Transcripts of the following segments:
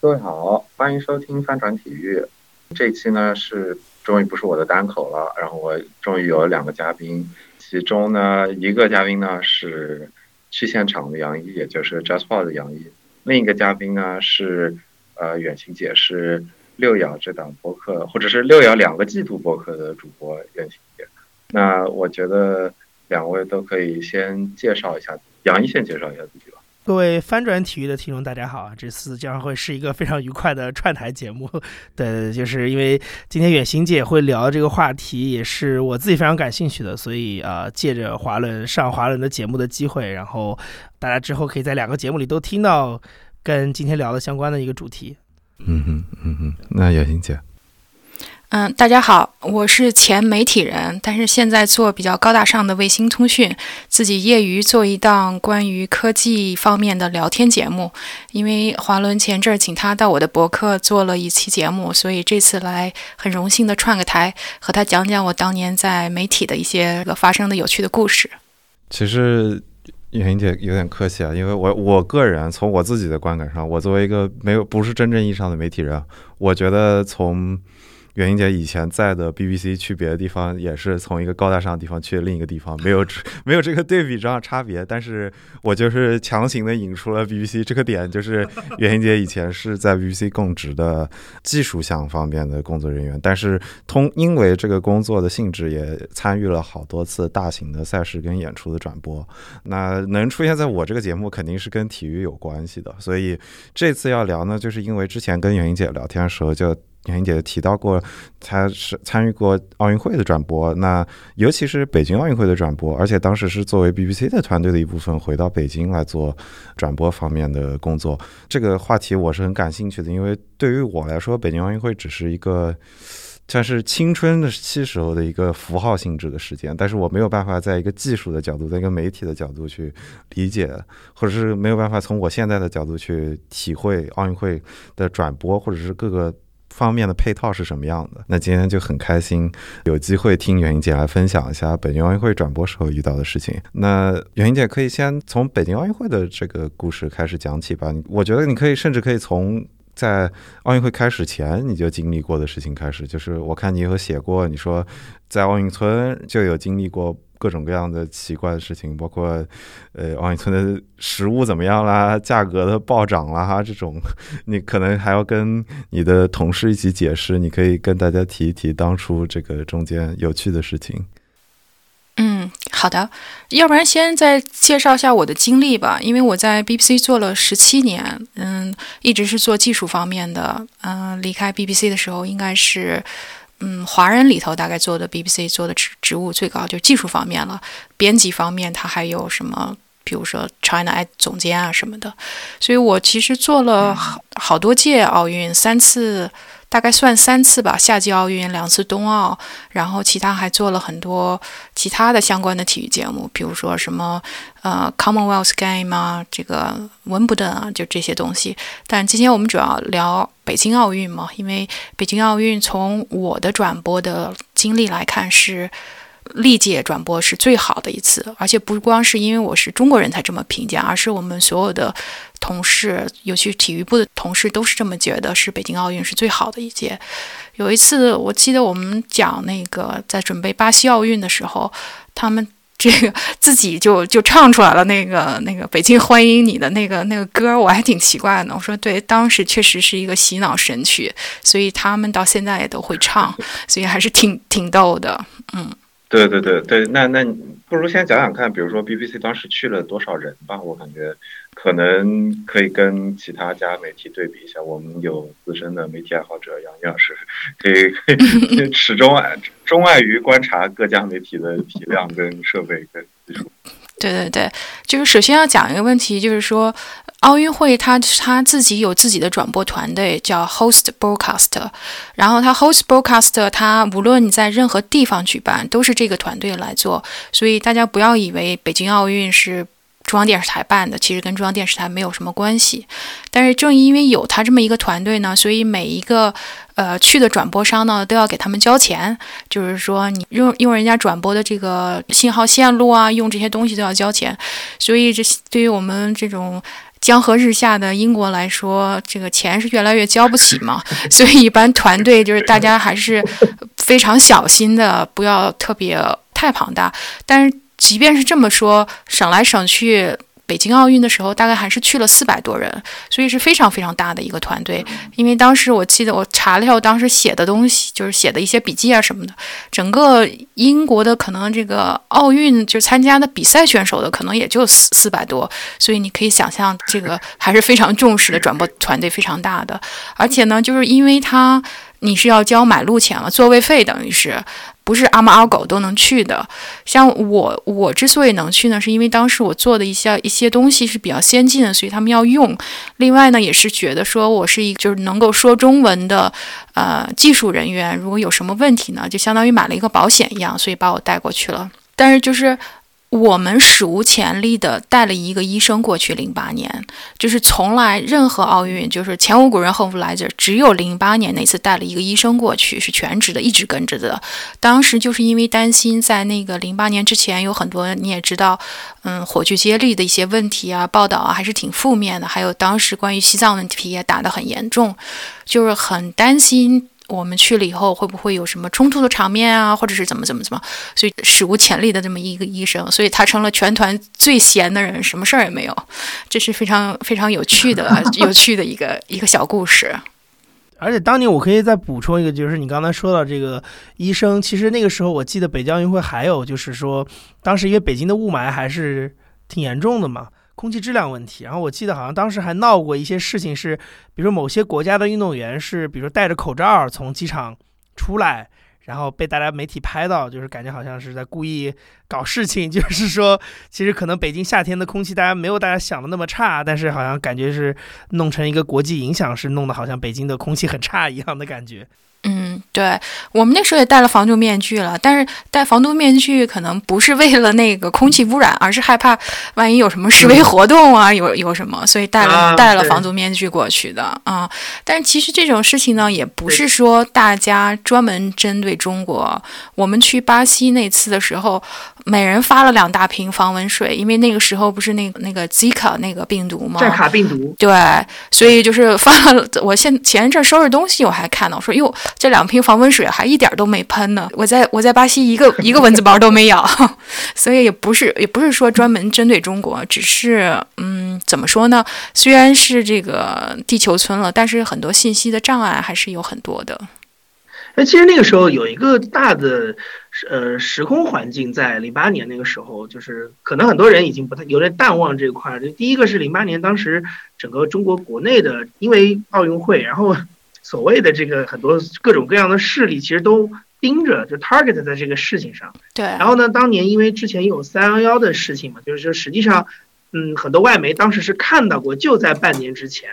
各位好，欢迎收听翻转体育。这期呢是终于不是我的单口了，然后我终于有了两个嘉宾，其中呢一个嘉宾呢是去现场的杨一，也就是 Just Ball 的杨一，另一个嘉宾呢是呃远行姐，是六爻这档播客或者是六爻两个季度播客的主播远行姐。那我觉得两位都可以先介绍一下，杨一先介绍一下自己吧。各位翻转体育的听众，大家好啊！这次将会是一个非常愉快的串台节目。对，就是因为今天远行姐会聊这个话题，也是我自己非常感兴趣的，所以啊，借着华伦上华伦的节目的机会，然后大家之后可以在两个节目里都听到跟今天聊的相关的一个主题。嗯哼，嗯哼，那远行姐。嗯，大家好，我是前媒体人，但是现在做比较高大上的卫星通讯，自己业余做一档关于科技方面的聊天节目。因为华伦前阵儿请他到我的博客做了一期节目，所以这次来很荣幸的串个台，和他讲讲我当年在媒体的一些发生的有趣的故事。其实远行姐有点客气啊，因为我我个人从我自己的观感上，我作为一个没有不是真正意义上的媒体人，我觉得从袁英姐以前在的 BBC 去别的地方，也是从一个高大上的地方去另一个地方，没有 没有这个对比上差别。但是我就是强行的引出了 BBC 这个点，就是袁英姐以前是在 BBC 供职的技术项方面的工作人员，但是通因为这个工作的性质，也参与了好多次大型的赛事跟演出的转播。那能出现在我这个节目，肯定是跟体育有关系的。所以这次要聊呢，就是因为之前跟袁英姐聊天的时候就。袁姐提到过，她是参与过奥运会的转播，那尤其是北京奥运会的转播，而且当时是作为 BBC 的团队的一部分回到北京来做转播方面的工作。这个话题我是很感兴趣的，因为对于我来说，北京奥运会只是一个像是青春的期时候的一个符号性质的时间，但是我没有办法在一个技术的角度，在一个媒体的角度去理解，或者是没有办法从我现在的角度去体会奥运会的转播，或者是各个。方面的配套是什么样的？那今天就很开心，有机会听袁英姐来分享一下北京奥运会转播时候遇到的事情。那袁英姐可以先从北京奥运会的这个故事开始讲起吧。我觉得你可以，甚至可以从在奥运会开始前你就经历过的事情开始。就是我看你有写过，你说在奥运村就有经历过。各种各样的奇怪的事情，包括，呃，奥运村的食物怎么样啦，价格的暴涨啦，这种，你可能还要跟你的同事一起解释。你可以跟大家提一提当初这个中间有趣的事情。嗯，好的，要不然先再介绍一下我的经历吧，因为我在 BBC 做了十七年，嗯，一直是做技术方面的，嗯，离开 BBC 的时候应该是。嗯，华人里头大概做的 BBC 做的职职务最高就是技术方面了，编辑方面他还有什么，比如说 China I 总监啊什么的，所以我其实做了好好多届奥运，三次。大概算三次吧，夏季奥运两次冬奥，然后其他还做了很多其他的相关的体育节目，比如说什么呃 Commonwealth Game 啊，这个温布顿啊，就这些东西。但今天我们主要聊北京奥运嘛，因为北京奥运从我的转播的经历来看是。历届转播是最好的一次，而且不光是因为我是中国人才这么评价，而是我们所有的同事，尤其体育部的同事，都是这么觉得，是北京奥运是最好的一届。有一次，我记得我们讲那个在准备巴西奥运的时候，他们这个自己就就唱出来了那个那个北京欢迎你的那个那个歌，我还挺奇怪的。我说对，当时确实是一个洗脑神曲，所以他们到现在也都会唱，所以还是挺挺逗的，嗯。对对对对，那那不如先讲讲看，比如说 BBC 当时去了多少人吧？我感觉可能可以跟其他家媒体对比一下。我们有资深的媒体爱好者杨毅老师，可以可以 始终爱钟爱于观察各家媒体的体量跟设备跟技术。对对对，就是首先要讲一个问题，就是说奥运会它它自己有自己的转播团队，叫 Host Broadcast，然后它 Host Broadcast 它无论你在任何地方举办，都是这个团队来做，所以大家不要以为北京奥运是。中央电视台办的，其实跟中央电视台没有什么关系。但是正因为有他这么一个团队呢，所以每一个呃去的转播商呢都要给他们交钱。就是说，你用用人家转播的这个信号线路啊，用这些东西都要交钱。所以这对于我们这种江河日下的英国来说，这个钱是越来越交不起嘛，所以一般团队就是大家还是非常小心的，不要特别太庞大。但是即便是这么说，省来省去。北京奥运的时候，大概还是去了四百多人，所以是非常非常大的一个团队。因为当时我记得我查了一下，我当时写的东西，就是写的一些笔记啊什么的，整个英国的可能这个奥运就参加的比赛选手的可能也就四四百多，所以你可以想象，这个 还是非常重视的，转播团队非常大的。而且呢，就是因为他你是要交买路钱了，座位费等于是。不是阿猫阿狗都能去的，像我，我之所以能去呢，是因为当时我做的一些一些东西是比较先进的，所以他们要用。另外呢，也是觉得说我是一就是能够说中文的，呃，技术人员，如果有什么问题呢，就相当于买了一个保险一样，所以把我带过去了。但是就是。我们史无前例的带了一个医生过去，零八年就是从来任何奥运就是前无古人后无来者，只有零八年那次带了一个医生过去，是全职的，一直跟着的。当时就是因为担心，在那个零八年之前有很多你也知道，嗯，火炬接力的一些问题啊，报道啊还是挺负面的，还有当时关于西藏问题也打得很严重，就是很担心。我们去了以后会不会有什么冲突的场面啊，或者是怎么怎么怎么？所以史无前例的这么一个医生，所以他成了全团最闲的人，什么事儿也没有。这是非常非常有趣的、有趣的一个一个小故事。而且当年我可以再补充一个，就是你刚才说到这个医生，其实那个时候我记得北京奥运会还有就是说，当时因为北京的雾霾还是挺严重的嘛。空气质量问题，然后我记得好像当时还闹过一些事情，是比如说某些国家的运动员是，比如说戴着口罩从机场出来，然后被大家媒体拍到，就是感觉好像是在故意搞事情。就是说，其实可能北京夏天的空气大家没有大家想的那么差，但是好像感觉是弄成一个国际影响，是弄得好像北京的空气很差一样的感觉。嗯，对我们那时候也戴了防毒面具了，但是戴防毒面具可能不是为了那个空气污染，而是害怕万一有什么示威活动啊，有有什么，所以戴了戴了防毒面具过去的啊。但是其实这种事情呢，也不是说大家专门针对中国。我们去巴西那次的时候，每人发了两大瓶防蚊水，因为那个时候不是那个那个 Zika 那个病毒吗？寨卡病毒。对，所以就是发了。我现前一阵收拾东西，我还看到说哟。这两瓶防蚊水还一点都没喷呢，我在我在巴西一个 一个蚊子包都没咬，所以也不是也不是说专门针对中国，只是嗯，怎么说呢？虽然是这个地球村了，但是很多信息的障碍还是有很多的。那其实那个时候有一个大的呃时空环境，在零八年那个时候，就是可能很多人已经不太有点淡忘这块儿。就第一个是零八年，当时整个中国国内的因为奥运会，然后。所谓的这个很多各种各样的势力，其实都盯着，就 target 在这个事情上。对。然后呢，当年因为之前有三幺幺的事情嘛，就是说实际上，嗯，很多外媒当时是看到过，就在半年之前，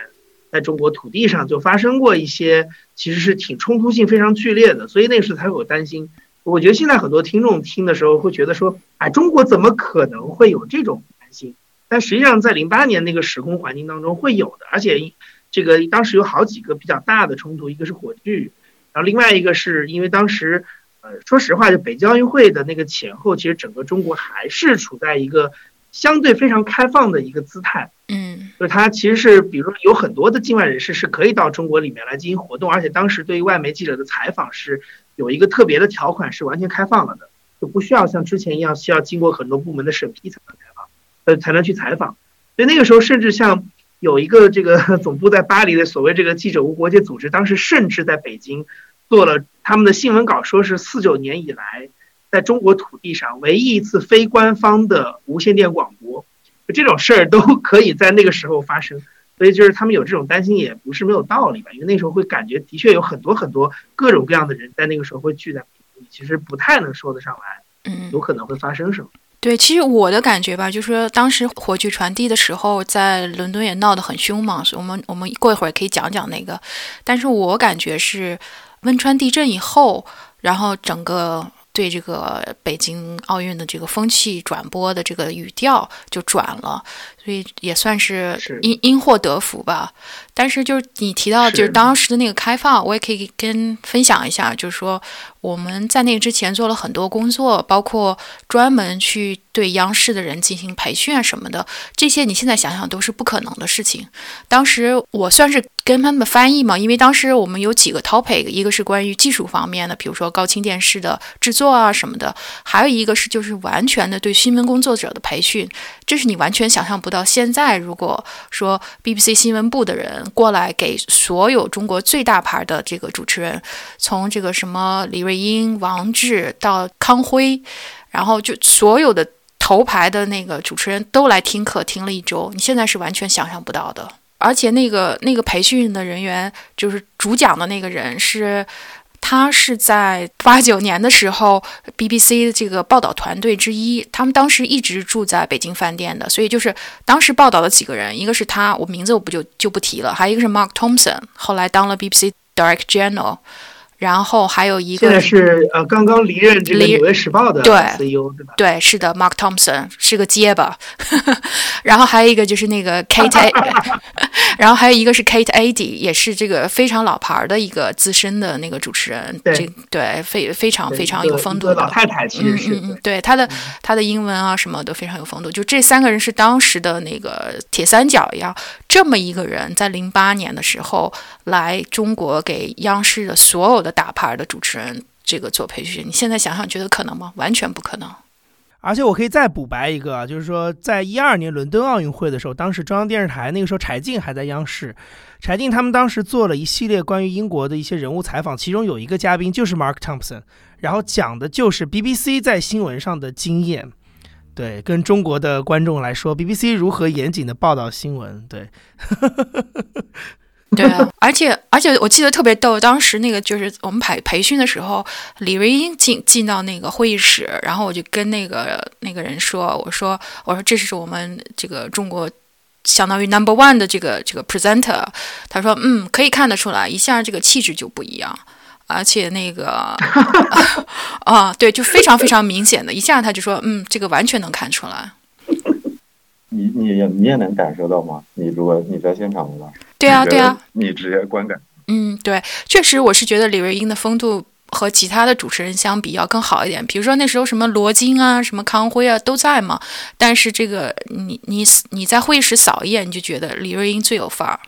在中国土地上就发生过一些，其实是挺冲突性非常剧烈的，所以那时候才有担心。我觉得现在很多听众听的时候会觉得说，哎，中国怎么可能会有这种担心？但实际上在零八年那个时空环境当中会有的，而且。这个当时有好几个比较大的冲突，一个是火炬，然后另外一个是因为当时，呃，说实话，就北京奥运会的那个前后，其实整个中国还是处在一个相对非常开放的一个姿态。嗯，就是它其实是，比如说有很多的境外人士是可以到中国里面来进行活动，而且当时对于外媒记者的采访是有一个特别的条款，是完全开放了的，就不需要像之前一样需要经过很多部门的审批才能采访，呃，才能去采访。所以那个时候，甚至像。有一个这个 总部在巴黎的所谓这个记者无国界组织，当时甚至在北京做了他们的新闻稿，说是四九年以来在中国土地上唯一一次非官方的无线电广播，就这种事儿都 可以在那个时候发生，所以就是他们有这种担心也不是没有道理吧，因为那时候会感觉的确有很多很多各种各样的人在那个时候会聚在，其实不太能说得上来，嗯，有可能会发生什么。对，其实我的感觉吧，就是说当时火炬传递的时候，在伦敦也闹得很凶嘛。所以我们我们过一会儿可以讲讲那个。但是我感觉是汶川地震以后，然后整个对这个北京奥运的这个风气转播的这个语调就转了，所以也算是因因祸得福吧。但是就是你提到就是当时的那个开放，我也可以跟分享一下，就是说我们在那个之前做了很多工作，包括专门去对央视的人进行培训啊什么的，这些你现在想想都是不可能的事情。当时我算是。跟他们翻译嘛，因为当时我们有几个 topic，一个是关于技术方面的，比如说高清电视的制作啊什么的，还有一个是就是完全的对新闻工作者的培训，这是你完全想象不到。现在如果说 BBC 新闻部的人过来给所有中国最大牌的这个主持人，从这个什么李瑞英、王志到康辉，然后就所有的头牌的那个主持人都来听课，听了一周，你现在是完全想象不到的。而且那个那个培训的人员，就是主讲的那个人，是他是在八九年的时候，BBC 这个报道团队之一。他们当时一直住在北京饭店的，所以就是当时报道的几个人，一个是他，我名字我不就就不提了，还有一个是 Mark Thompson，后来当了 BBC Direct General。然后还有一个，现在是呃刚刚离任这个《纽约时报》的 CEO 对吧？对，是的，Mark Thompson 是个结巴。然后还有一个就是那个 Kate，然后还有一个是 Kate Addy，也是这个非常老牌的一个资深的那个主持人。对对，非非常非常有风度的老太太，其实是嗯嗯，对她的她的英文啊什么都非常有风度。就这三个人是当时的那个铁三角一样，这么一个人在零八年的时候来中国给央视的所有。的大牌的主持人，这个做培训，你现在想想，觉得可能吗？完全不可能。而且我可以再补白一个，就是说，在一二年伦敦奥运会的时候，当时中央电视台那个时候柴静还在央视，柴静他们当时做了一系列关于英国的一些人物采访，其中有一个嘉宾就是 Mark Thompson，然后讲的就是 BBC 在新闻上的经验，对，跟中国的观众来说，BBC 如何严谨的报道新闻，对。对啊，而且而且我记得特别逗，当时那个就是我们培培训的时候，李瑞英进进到那个会议室，然后我就跟那个那个人说，我说我说这是我们这个中国相当于 number one 的这个这个 presenter，他说嗯可以看得出来，一下这个气质就不一样，而且那个 啊对，就非常非常明显的，一下他就说嗯这个完全能看出来。你你也你也能感受到吗？你如果你在现场的话。对啊，对啊，你直接观感。嗯，对，确实，我是觉得李瑞英的风度和其他的主持人相比要更好一点。比如说那时候什么罗京啊、什么康辉啊都在嘛，但是这个你你你在会议室扫一眼，你就觉得李瑞英最有范儿，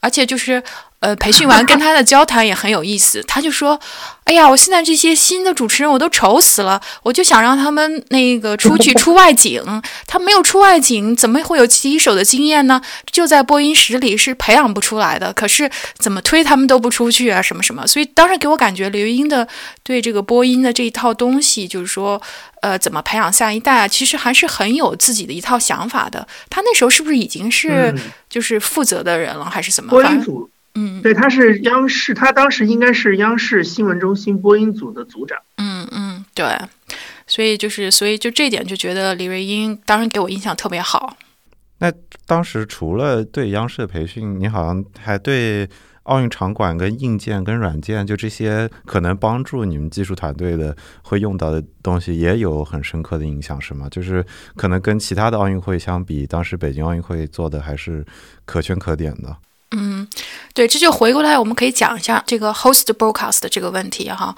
而且就是。呃，培训完跟他的交谈也很有意思。他就说：“哎呀，我现在这些新的主持人我都愁死了，我就想让他们那个出去出外景。他没有出外景，怎么会有第一手的经验呢？就在播音室里是培养不出来的。可是怎么推他们都不出去啊，什么什么。所以当时给我感觉，刘英的对这个播音的这一套东西，就是说，呃，怎么培养下一代，其实还是很有自己的一套想法的。他那时候是不是已经是就是负责的人了，还是怎么？播音组。”嗯，对，他是央视，他当时应该是央视新闻中心播音组的组长。嗯嗯，对，所以就是，所以就这点就觉得李瑞英当时给我印象特别好。那当时除了对央视的培训，你好像还对奥运场馆跟硬件跟软件，就这些可能帮助你们技术团队的会用到的东西，也有很深刻的印象，是吗？就是可能跟其他的奥运会相比，当时北京奥运会做的还是可圈可点的。嗯，对，这就回过来，我们可以讲一下这个 host broadcast 这个问题哈。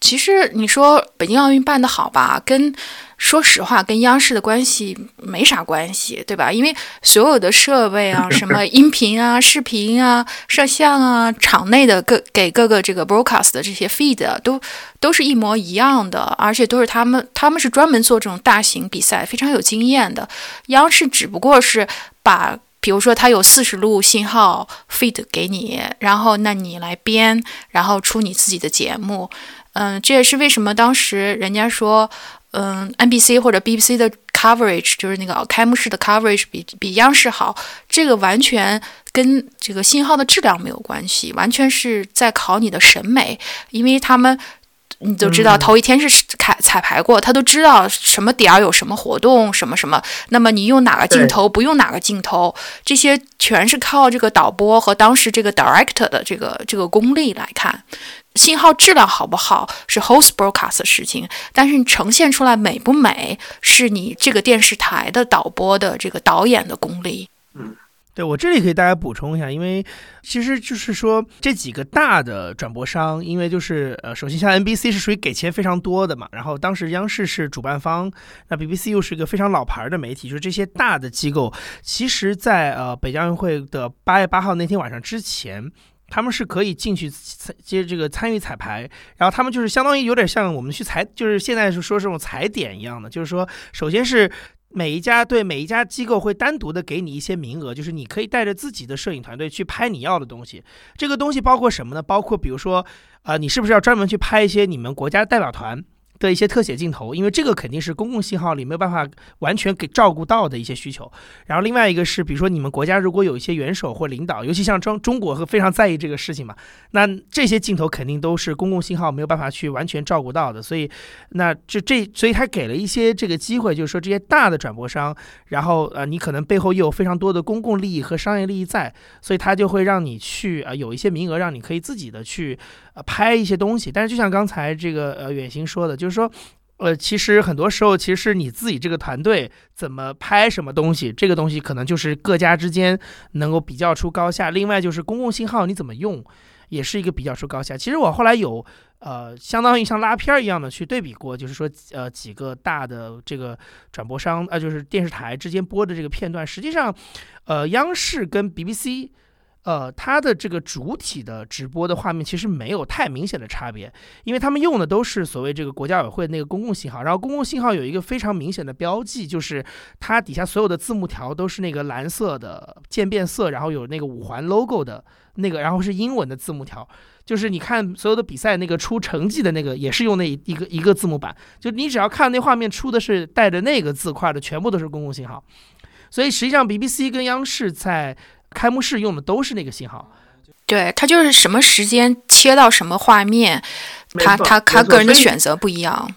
其实你说北京奥运办得好吧，跟说实话跟央视的关系没啥关系，对吧？因为所有的设备啊，什么 音频啊、视频啊、摄像啊，场内的各给各个这个 broadcast 的这些 feed 都都是一模一样的，而且都是他们他们是专门做这种大型比赛，非常有经验的。央视只不过是把。比如说，它有四十路信号 feed 给你，然后那你来编，然后出你自己的节目。嗯，这也是为什么当时人家说，嗯，NBC 或者 BBC 的 coverage 就是那个开幕式的 coverage 比比央视好。这个完全跟这个信号的质量没有关系，完全是在考你的审美，因为他们。你都知道，头一天是开彩排过，他都知道什么点儿有什么活动，什么什么。那么你用哪个镜头，不用哪个镜头，这些全是靠这个导播和当时这个 director 的这个这个功力来看。信号质量好不好是 host broadcast 的事情，但是你呈现出来美不美，是你这个电视台的导播的这个导演的功力。嗯。对我这里可以大家补充一下，因为其实就是说这几个大的转播商，因为就是呃，首先像 NBC 是属于给钱非常多的嘛，然后当时央视是主办方，那 BBC 又是一个非常老牌的媒体，就是这些大的机构，其实在呃北京奥运会的八月八号那天晚上之前，他们是可以进去参接这个参与彩排，然后他们就是相当于有点像我们去踩，就是现在是说这种踩点一样的，就是说首先是。每一家对每一家机构会单独的给你一些名额，就是你可以带着自己的摄影团队去拍你要的东西。这个东西包括什么呢？包括比如说，呃，你是不是要专门去拍一些你们国家代表团？的一些特写镜头，因为这个肯定是公共信号里没有办法完全给照顾到的一些需求。然后另外一个是，比如说你们国家如果有一些元首或领导，尤其像中中国和非常在意这个事情嘛，那这些镜头肯定都是公共信号没有办法去完全照顾到的。所以，那这这，所以他给了一些这个机会，就是说这些大的转播商，然后呃，你可能背后又有非常多的公共利益和商业利益在，所以他就会让你去啊有一些名额，让你可以自己的去。呃，拍一些东西，但是就像刚才这个呃远行说的，就是说，呃，其实很多时候，其实你自己这个团队怎么拍什么东西，这个东西可能就是各家之间能够比较出高下。另外就是公共信号你怎么用，也是一个比较出高下。其实我后来有呃，相当于像拉片一样的去对比过，就是说呃几个大的这个转播商呃，就是电视台之间播的这个片段，实际上，呃，央视跟 BBC。呃，它的这个主体的直播的画面其实没有太明显的差别，因为他们用的都是所谓这个国家委会那个公共信号，然后公共信号有一个非常明显的标记，就是它底下所有的字幕条都是那个蓝色的渐变色，然后有那个五环 logo 的那个，然后是英文的字幕条，就是你看所有的比赛那个出成绩的那个也是用那一个一个字幕板，就你只要看那画面出的是带着那个字块的，全部都是公共信号，所以实际上 BBC 跟央视在。开幕式用的都是那个信号，对，它就是什么时间切到什么画面，他他他个人的选择不一样。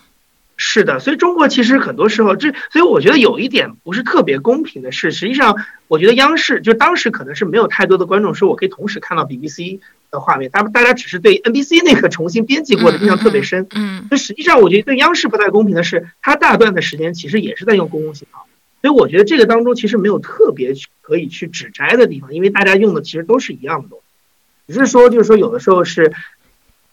是的，所以中国其实很多时候，这所以我觉得有一点不是特别公平的是，实际上我觉得央视就当时可能是没有太多的观众说我可以同时看到 BBC 的画面，他们大家只是对 NBC 那个重新编辑过的印象特别深。嗯，那实际上我觉得对央视不太公平的是，它大段的时间其实也是在用公共信号。所以我觉得这个当中其实没有特别可以去指摘的地方，因为大家用的其实都是一样的东西，只是说就是说有的时候是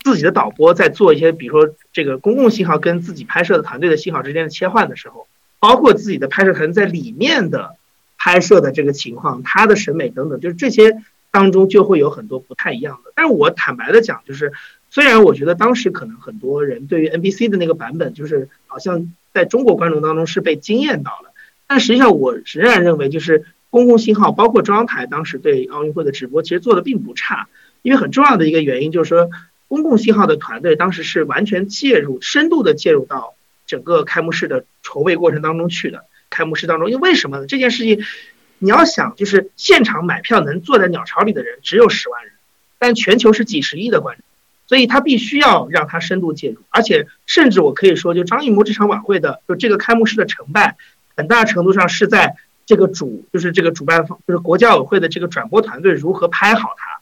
自己的导播在做一些，比如说这个公共信号跟自己拍摄的团队的信号之间的切换的时候，包括自己的拍摄团队在里面的拍摄的这个情况，他的审美等等，就是这些当中就会有很多不太一样的。但是我坦白的讲，就是虽然我觉得当时可能很多人对于 NBC 的那个版本，就是好像在中国观众当中是被惊艳到了。但实际上，我仍然认为，就是公共信号，包括中央台当时对奥运会的直播，其实做的并不差。因为很重要的一个原因就是说，公共信号的团队当时是完全介入、深度的介入到整个开幕式的筹备过程当中去的。开幕式当中，因为为什么呢？这件事情，你要想，就是现场买票能坐在鸟巢里的人只有十万人，但全球是几十亿的观众，所以他必须要让他深度介入。而且，甚至我可以说，就张艺谋这场晚会的，就这个开幕式的成败。很大程度上是在这个主，就是这个主办方，就是国家委会的这个转播团队如何拍好它。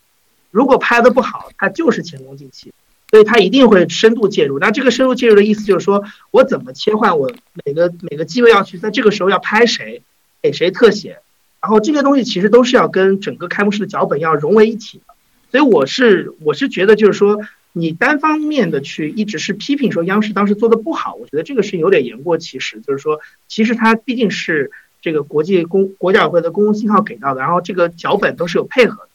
如果拍的不好，它就是前功尽弃。所以它一定会深度介入。那这个深度介入的意思就是说，我怎么切换我每个每个机位要去在这个时候要拍谁，给谁特写，然后这些东西其实都是要跟整个开幕式的脚本要融为一体的。所以我是我是觉得就是说。你单方面的去一直是批评说央视当时做的不好，我觉得这个是有点言过其实。就是说，其实它毕竟是这个国际公国家委会的公共信号给到的，然后这个脚本都是有配合的，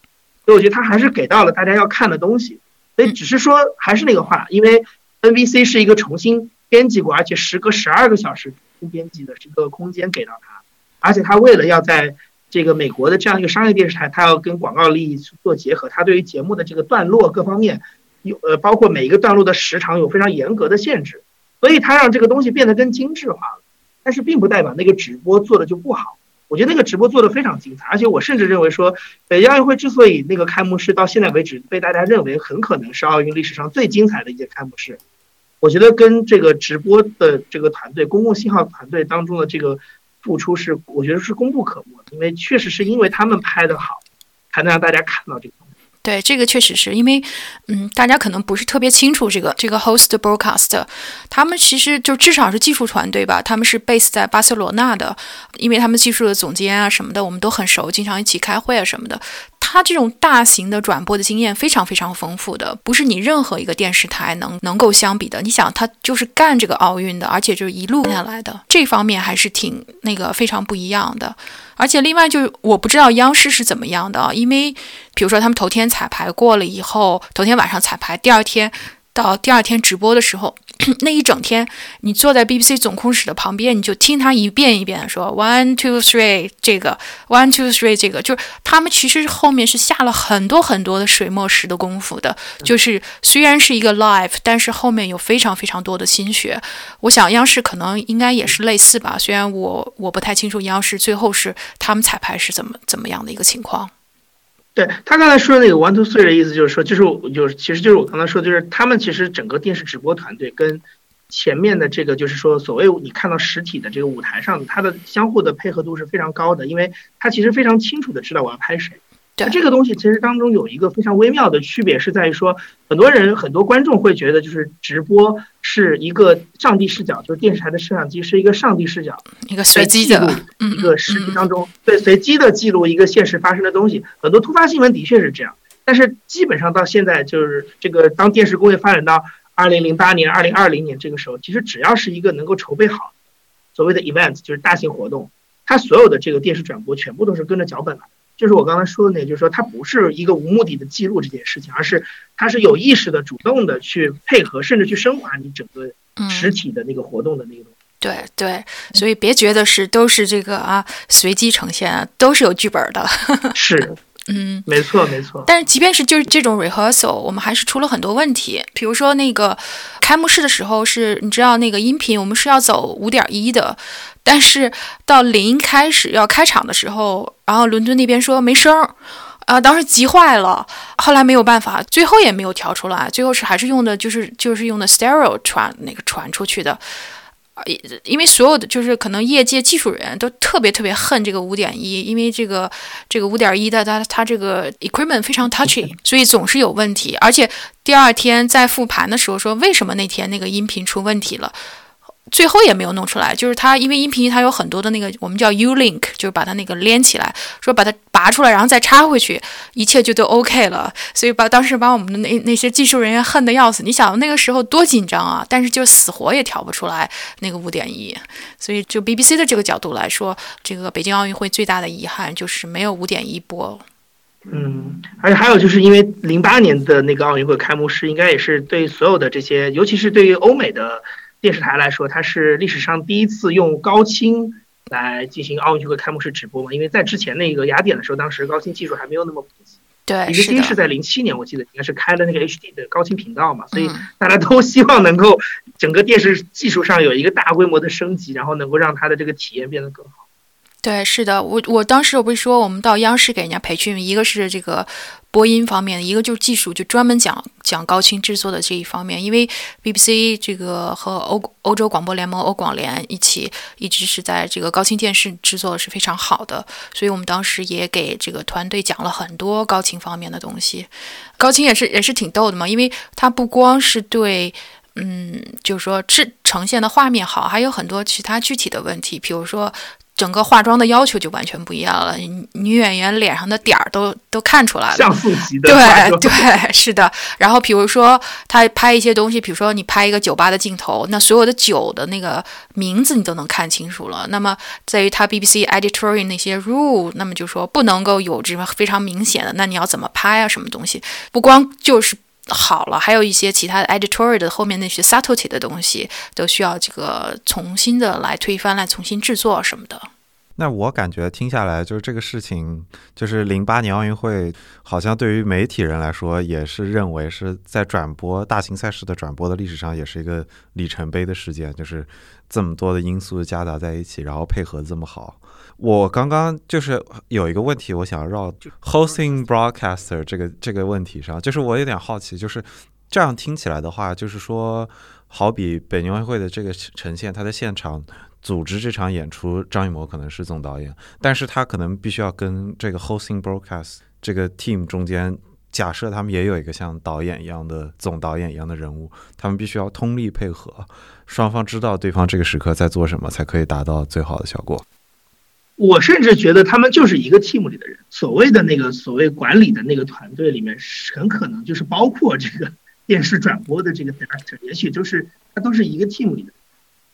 所以我觉得他还是给到了大家要看的东西。所以只是说还是那个话，因为 NBC 是一个重新编辑过，而且时隔十二个小时新编辑的这个空间给到他，而且他为了要在这个美国的这样一个商业电视台，他要跟广告利益去做结合，他对于节目的这个段落各方面。有呃，包括每一个段落的时长有非常严格的限制，所以它让这个东西变得更精致化了。但是并不代表那个直播做的就不好。我觉得那个直播做的非常精彩，而且我甚至认为说，北京奥运会之所以那个开幕式到现在为止被大家认为很可能是奥运历史上最精彩的一届开幕式，我觉得跟这个直播的这个团队、公共信号团队当中的这个付出是，我觉得是功不可没。因为确实是因为他们拍的好，才能让大家看到这个。对，这个确实是因为，嗯，大家可能不是特别清楚这个这个 host broadcast，他们其实就至少是技术团队吧，他们是 base 在巴塞罗那的，因为他们技术的总监啊什么的，我们都很熟，经常一起开会啊什么的。他这种大型的转播的经验非常非常丰富的，不是你任何一个电视台能能够相比的。你想，他就是干这个奥运的，而且就是一路下来的，这方面还是挺那个非常不一样的。而且另外就是我不知道央视是怎么样的，因为比如说他们头天彩排过了以后，头天晚上彩排，第二天到第二天直播的时候。那一整天，你坐在 BBC 总控室的旁边，你就听他一遍一遍的说 “one two three” 这个 “one two three” 这个，就是他们其实后面是下了很多很多的水墨石的功夫的。就是虽然是一个 live，但是后面有非常非常多的心血。我想央视可能应该也是类似吧，虽然我我不太清楚央视最后是他们彩排是怎么怎么样的一个情况。对他刚才说的那个 one to three 的意思就是说，就是就是其实就是我刚才说，就是他们其实整个电视直播团队跟前面的这个就是说所谓你看到实体的这个舞台上，它的相互的配合度是非常高的，因为他其实非常清楚的知道我要拍谁。对这个东西其实当中有一个非常微妙的区别，是在于说，很多人很多观众会觉得，就是直播是一个上帝视角，就是电视台的摄像机是一个上帝视角，一个随机的一个实际当中，对随机的记录一个现实发生的东西。很多突发新闻的确是这样，但是基本上到现在就是这个，当电视工业发展到二零零八年、二零二零年这个时候，其实只要是一个能够筹备好所谓的 event，就是大型活动，它所有的这个电视转播全部都是跟着脚本来。就是我刚才说的那，就是说它不是一个无目的的记录这件事情，而是它是有意识的、主动的去配合，甚至去升华你整个实体的那个活动的那个东西。对对，所以别觉得是都是这个啊随机呈现，都是有剧本的。是，嗯，没错没错。但是即便是就是这种 rehearsal，我们还是出了很多问题。比如说那个开幕式的时候，是你知道那个音频我们是要走五点一的。但是到零开始要开场的时候，然后伦敦那边说没声儿，啊，当时急坏了。后来没有办法，最后也没有调出来，最后是还是用的就是就是用的 stereo 传那个传出去的。因为所有的就是可能业界技术人员都特别特别恨这个五点一，因为这个这个五点一的它它这个 equipment 非常 touchy，所以总是有问题。而且第二天在复盘的时候说，为什么那天那个音频出问题了？最后也没有弄出来，就是它，因为音频它有很多的那个我们叫 U link，就是把它那个连起来，说把它拔出来，然后再插回去，一切就都 OK 了。所以把当时把我们的那那些技术人员恨得要死。你想那个时候多紧张啊，但是就死活也调不出来那个五点一。所以就 BBC 的这个角度来说，这个北京奥运会最大的遗憾就是没有五点一播。嗯，而且还有就是因为零八年的那个奥运会开幕式，应该也是对所有的这些，尤其是对于欧美的。电视台来说，它是历史上第一次用高清来进行奥运会开幕式直播嘛？因为在之前那个雅典的时候，当时高清技术还没有那么普及。对，李世金是在零七年，我记得应该是开了那个 HD 的高清频道嘛，所以大家都希望能够整个电视技术上有一个大规模的升级，然后能够让它的这个体验变得更好。对，是的，我我当时我不是说我们到央视给人家培训，一个是这个播音方面的，一个就是技术，就专门讲讲高清制作的这一方面。因为 BBC 这个和欧欧洲广播联盟欧广联一起，一直是在这个高清电视制作是非常好的，所以我们当时也给这个团队讲了很多高清方面的东西。高清也是也是挺逗的嘛，因为它不光是对，嗯，就是说制呈现的画面好，还有很多其他具体的问题，比如说。整个化妆的要求就完全不一样了，女演员脸上的点儿都都看出来了，像素级的，对对，是的。然后比如说他拍一些东西，比如说你拍一个酒吧的镜头，那所有的酒的那个名字你都能看清楚了。那么在于他 BBC editorial 那些 rule，那么就说不能够有这么非常明显的，那你要怎么拍啊？什么东西？不光就是。好了，还有一些其他的 editorial 的后面那些 subtlety 的东西，都需要这个重新的来推翻、来重新制作什么的。那我感觉听下来，就是这个事情，就是零八年奥运会，好像对于媒体人来说，也是认为是在转播大型赛事的转播的历史上，也是一个里程碑的事件，就是这么多的因素夹杂在一起，然后配合这么好。我刚刚就是有一个问题，我想绕 hosting broadcaster 这个这个问题上，就是我有点好奇，就是这样听起来的话，就是说，好比北京奥运会的这个呈现，他在现场组织这场演出，张艺谋可能是总导演，但是他可能必须要跟这个 hosting broadcast 这个 team 中间。假设他们也有一个像导演一样的总导演一样的人物，他们必须要通力配合，双方知道对方这个时刻在做什么，才可以达到最好的效果。我甚至觉得他们就是一个 team 里的人，所谓的那个所谓管理的那个团队里面，很可能就是包括这个 电视转播的这个 director，也许就是他都是一个 team 里的。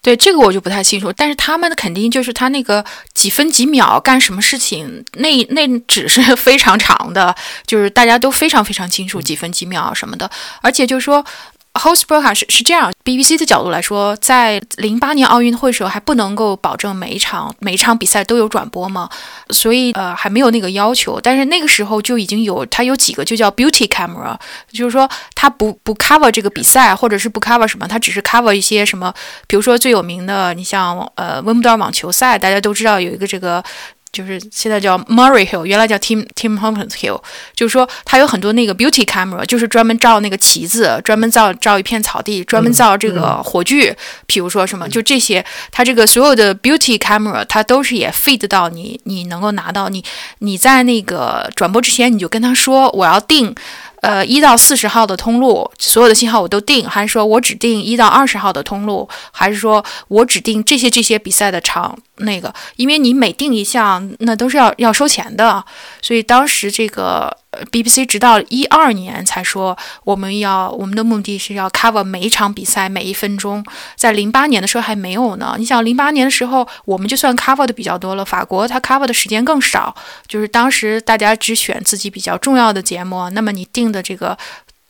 对这个我就不太清楚，但是他们的肯定就是他那个几分几秒干什么事情，那那只是 非常长的，就是大家都非常非常清楚几分几秒什么的，而且就是说。Hostbrook 是是这样，BBC 的角度来说，在零八年奥运会时候还不能够保证每一场每一场比赛都有转播嘛，所以呃还没有那个要求。但是那个时候就已经有，它有几个就叫 Beauty Camera，就是说它不不 cover 这个比赛，或者是不 cover 什么，它只是 cover 一些什么，比如说最有名的，你像呃温布顿网球赛，大家都知道有一个这个。就是现在叫 Murray Hill，原来叫 Tim Tim Hortons Hill，就是说它有很多那个 beauty camera，就是专门照那个旗子，专门照照一片草地，专门照这个火炬，比如说什么，就这些，它这个所有的 beauty camera，它都是也 feed 到你，你能够拿到。你你在那个转播之前，你就跟他说我要定。呃，一到四十号的通路，所有的信号我都定，还是说我只定一到二十号的通路，还是说我只定这些这些比赛的场？那个，因为你每定一项，那都是要要收钱的，所以当时这个。BBC 直到一二年才说，我们要我们的目的是要 cover 每一场比赛每一分钟。在零八年的时候还没有呢。你想零八年的时候，我们就算 cover 的比较多了，法国它 cover 的时间更少。就是当时大家只选自己比较重要的节目，那么你定的这个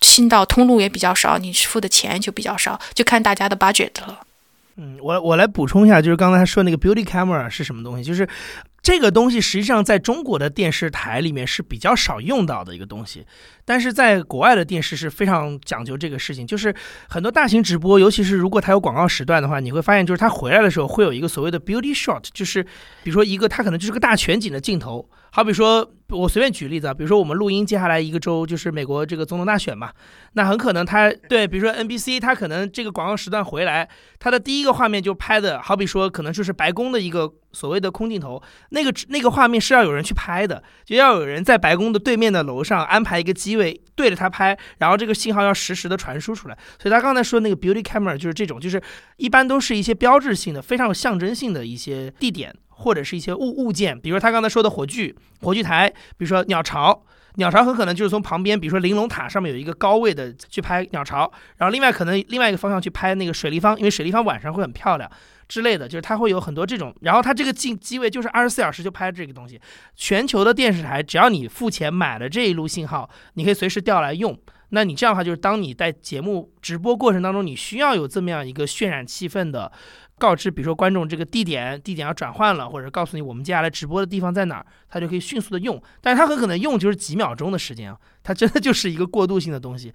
新道通路也比较少，你付的钱就比较少，就看大家的 budget 了。嗯，我我来补充一下，就是刚才说那个 beauty camera 是什么东西，就是。这个东西实际上在中国的电视台里面是比较少用到的一个东西，但是在国外的电视是非常讲究这个事情。就是很多大型直播，尤其是如果它有广告时段的话，你会发现，就是它回来的时候会有一个所谓的 beauty shot，就是比如说一个它可能就是个大全景的镜头。好比说，我随便举例子啊，比如说我们录音接下来一个周就是美国这个总统大选嘛，那很可能他对，比如说 NBC，他可能这个广告时段回来，他的第一个画面就拍的好比说可能就是白宫的一个所谓的空镜头。那个那个画面是要有人去拍的，就要有人在白宫的对面的楼上安排一个机位对着它拍，然后这个信号要实时的传输出来。所以他刚才说那个 beauty camera 就是这种，就是一般都是一些标志性的、非常有象征性的一些地点或者是一些物物件，比如说他刚才说的火炬、火炬台，比如说鸟巢，鸟巢很可能就是从旁边，比如说玲珑塔上面有一个高位的去拍鸟巢，然后另外可能另外一个方向去拍那个水立方，因为水立方晚上会很漂亮。之类的，就是它会有很多这种，然后它这个镜机位就是二十四小时就拍这个东西。全球的电视台，只要你付钱买了这一路信号，你可以随时调来用。那你这样的话，就是当你在节目直播过程当中，你需要有这么样一个渲染气氛的告知，比如说观众这个地点，地点要转换了，或者告诉你我们接下来直播的地方在哪儿，它就可以迅速的用。但是它很可能用就是几秒钟的时间啊，它真的就是一个过渡性的东西。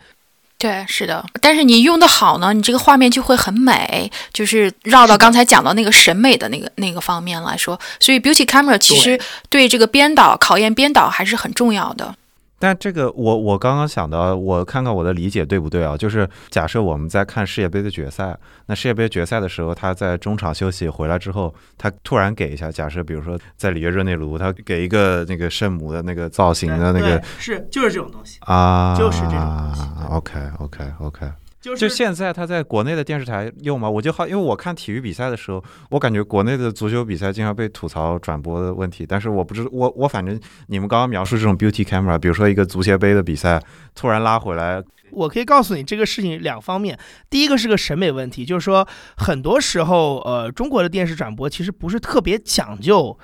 对，是的，但是你用的好呢，你这个画面就会很美，就是绕到刚才讲到那个审美的那个那个方面来说，所以 beauty camera 其实对这个编导考验编导还是很重要的。但这个我我刚刚想到，我看看我的理解对不对啊？就是假设我们在看世界杯的决赛，那世界杯决赛的时候，他在中场休息回来之后，他突然给一下，假设比如说在里约热内卢，他给一个那个圣母的那个造型的那个，是就是这种东西啊，就是这种东西。OK OK OK。就现在他在国内的电视台用吗？我就好，因为我看体育比赛的时候，我感觉国内的足球比赛经常被吐槽转播的问题。但是我不知我我反正你们刚刚描述这种 beauty camera，比如说一个足协杯的比赛突然拉回来，我可以告诉你这个事情两方面。第一个是个审美问题，就是说很多时候呃中国的电视转播其实不是特别讲究。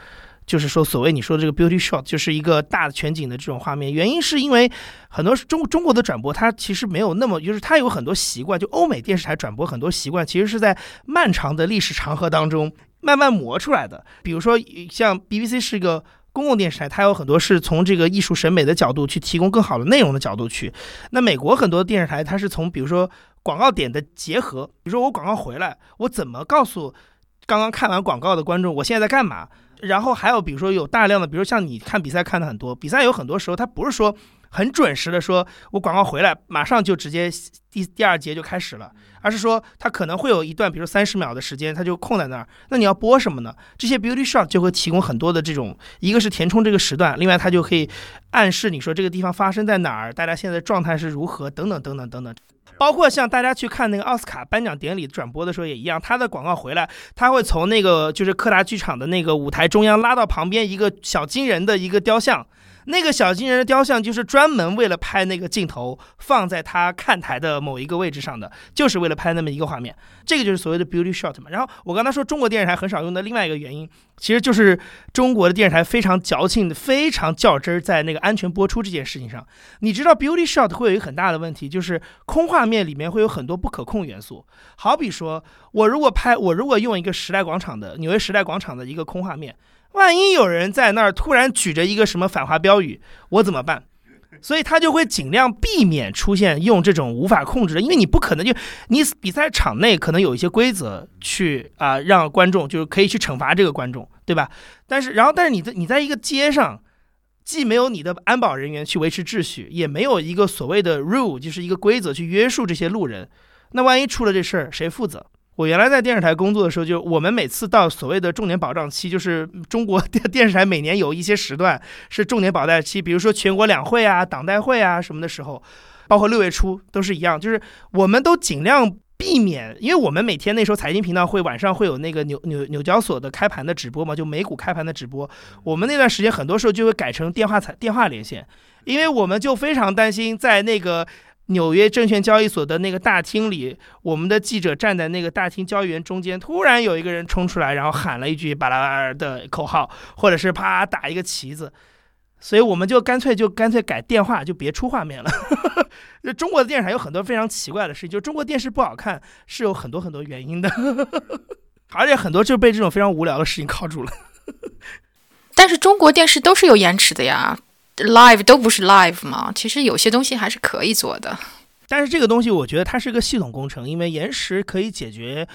就是说，所谓你说的这个 beauty shot，就是一个大的全景的这种画面。原因是因为很多中中国的转播，它其实没有那么，就是它有很多习惯。就欧美电视台转播很多习惯，其实是在漫长的历史长河当中慢慢磨出来的。比如说，像 BBC 是一个公共电视台，它有很多是从这个艺术审美的角度去提供更好的内容的角度去。那美国很多电视台，它是从比如说广告点的结合，比如说我广告回来，我怎么告诉刚刚看完广告的观众，我现在在干嘛？然后还有，比如说有大量的，比如像你看比赛看的很多，比赛有很多时候它不是说很准时的说，我广告回来马上就直接第第二节就开始了，而是说它可能会有一段，比如三十秒的时间，它就空在那儿。那你要播什么呢？这些 beauty shot 就会提供很多的这种，一个是填充这个时段，另外它就可以暗示你说这个地方发生在哪儿，大家现在状态是如何，等等等等等等。包括像大家去看那个奥斯卡颁奖典礼转播的时候也一样，他的广告回来，他会从那个就是柯达剧场的那个舞台中央拉到旁边一个小金人的一个雕像。那个小金人的雕像就是专门为了拍那个镜头放在他看台的某一个位置上的，就是为了拍那么一个画面。这个就是所谓的 beauty shot 嘛。然后我刚才说中国电视台很少用的另外一个原因，其实就是中国的电视台非常矫情、非常较真儿在那个安全播出这件事情上。你知道 beauty shot 会有一个很大的问题，就是空画面里面会有很多不可控元素。好比说我如果拍，我如果用一个时代广场的纽约时代广场的一个空画面。万一有人在那儿突然举着一个什么反华标语，我怎么办？所以他就会尽量避免出现用这种无法控制的，因为你不可能就你比赛场内可能有一些规则去啊让观众就是可以去惩罚这个观众，对吧？但是然后但是你在你在一个街上，既没有你的安保人员去维持秩序，也没有一个所谓的 rule 就是一个规则去约束这些路人，那万一出了这事儿，谁负责？我原来在电视台工作的时候，就我们每次到所谓的重点保障期，就是中国 电电视台每年有一些时段是重点保代期，比如说全国两会啊、党代会啊什么的时候，包括六月初都是一样，就是我们都尽量避免，因为我们每天那时候财经频道会晚上会有那个纽纽纽交所的开盘的直播嘛，就美股开盘的直播，我们那段时间很多时候就会改成电话采电话连线，因为我们就非常担心在那个。纽约证券交易所的那个大厅里，我们的记者站在那个大厅交易员中间，突然有一个人冲出来，然后喊了一句“巴拉巴拉”的口号，或者是啪打一个旗子，所以我们就干脆就干脆改电话，就别出画面了。就中国的电视台有很多非常奇怪的事情，就中国电视不好看是有很多很多原因的，而且很多就被这种非常无聊的事情靠住了。但是中国电视都是有延迟的呀。Live 都不是 live 嘛？其实有些东西还是可以做的，但是这个东西我觉得它是个系统工程，因为延时可以解决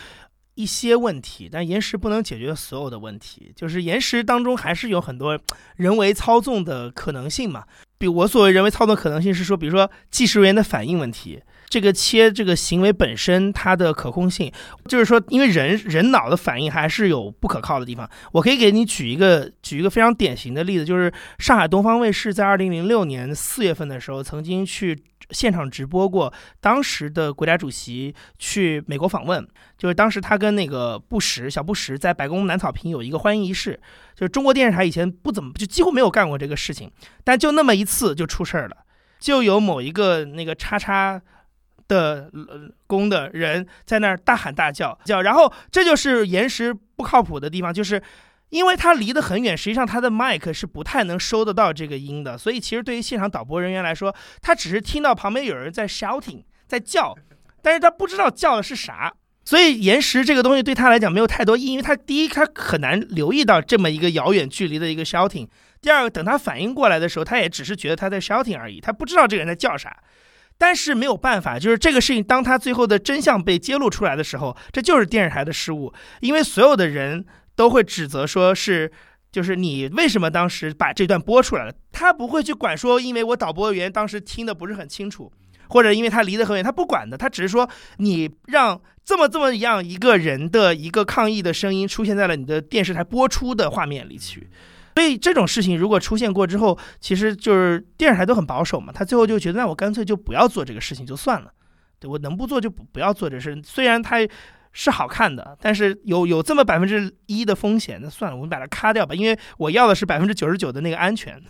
一些问题，但延时不能解决所有的问题。就是延时当中还是有很多人为操纵的可能性嘛。比我所谓人为操纵可能性是说，比如说计时员的反应问题。这个切这个行为本身它的可控性，就是说，因为人人脑的反应还是有不可靠的地方。我可以给你举一个举一个非常典型的例子，就是上海东方卫视在二零零六年四月份的时候，曾经去现场直播过当时的国家主席去美国访问，就是当时他跟那个布什小布什在白宫南草坪有一个欢迎仪式，就是中国电视台以前不怎么就几乎没有干过这个事情，但就那么一次就出事儿了，就有某一个那个叉叉。的工的人在那儿大喊大叫叫，然后这就是延时不靠谱的地方，就是因为他离得很远，实际上他的麦克是不太能收得到这个音的，所以其实对于现场导播人员来说，他只是听到旁边有人在 shouting 在叫，但是他不知道叫的是啥，所以延时这个东西对他来讲没有太多意义，因为他第一他很难留意到这么一个遥远距离的一个 shouting，第二个等他反应过来的时候，他也只是觉得他在 shouting 而已，他不知道这个人在叫啥。但是没有办法，就是这个事情，当他最后的真相被揭露出来的时候，这就是电视台的失误，因为所有的人都会指责说是，就是你为什么当时把这段播出来了？他不会去管说，因为我导播员当时听的不是很清楚，或者因为他离得很远，他不管的，他只是说你让这么这么样一个人的一个抗议的声音出现在了你的电视台播出的画面里去。所以这种事情如果出现过之后，其实就是电视台都很保守嘛，他最后就觉得那我干脆就不要做这个事情就算了，对我能不做就不不要做这事。虽然它是好看的，但是有有这么百分之一的风险，那算了，我们把它咔掉吧，因为我要的是百分之九十九的那个安全。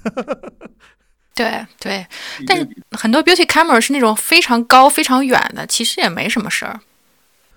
对对，但是很多 beauty camera 是那种非常高、非常远的，其实也没什么事儿。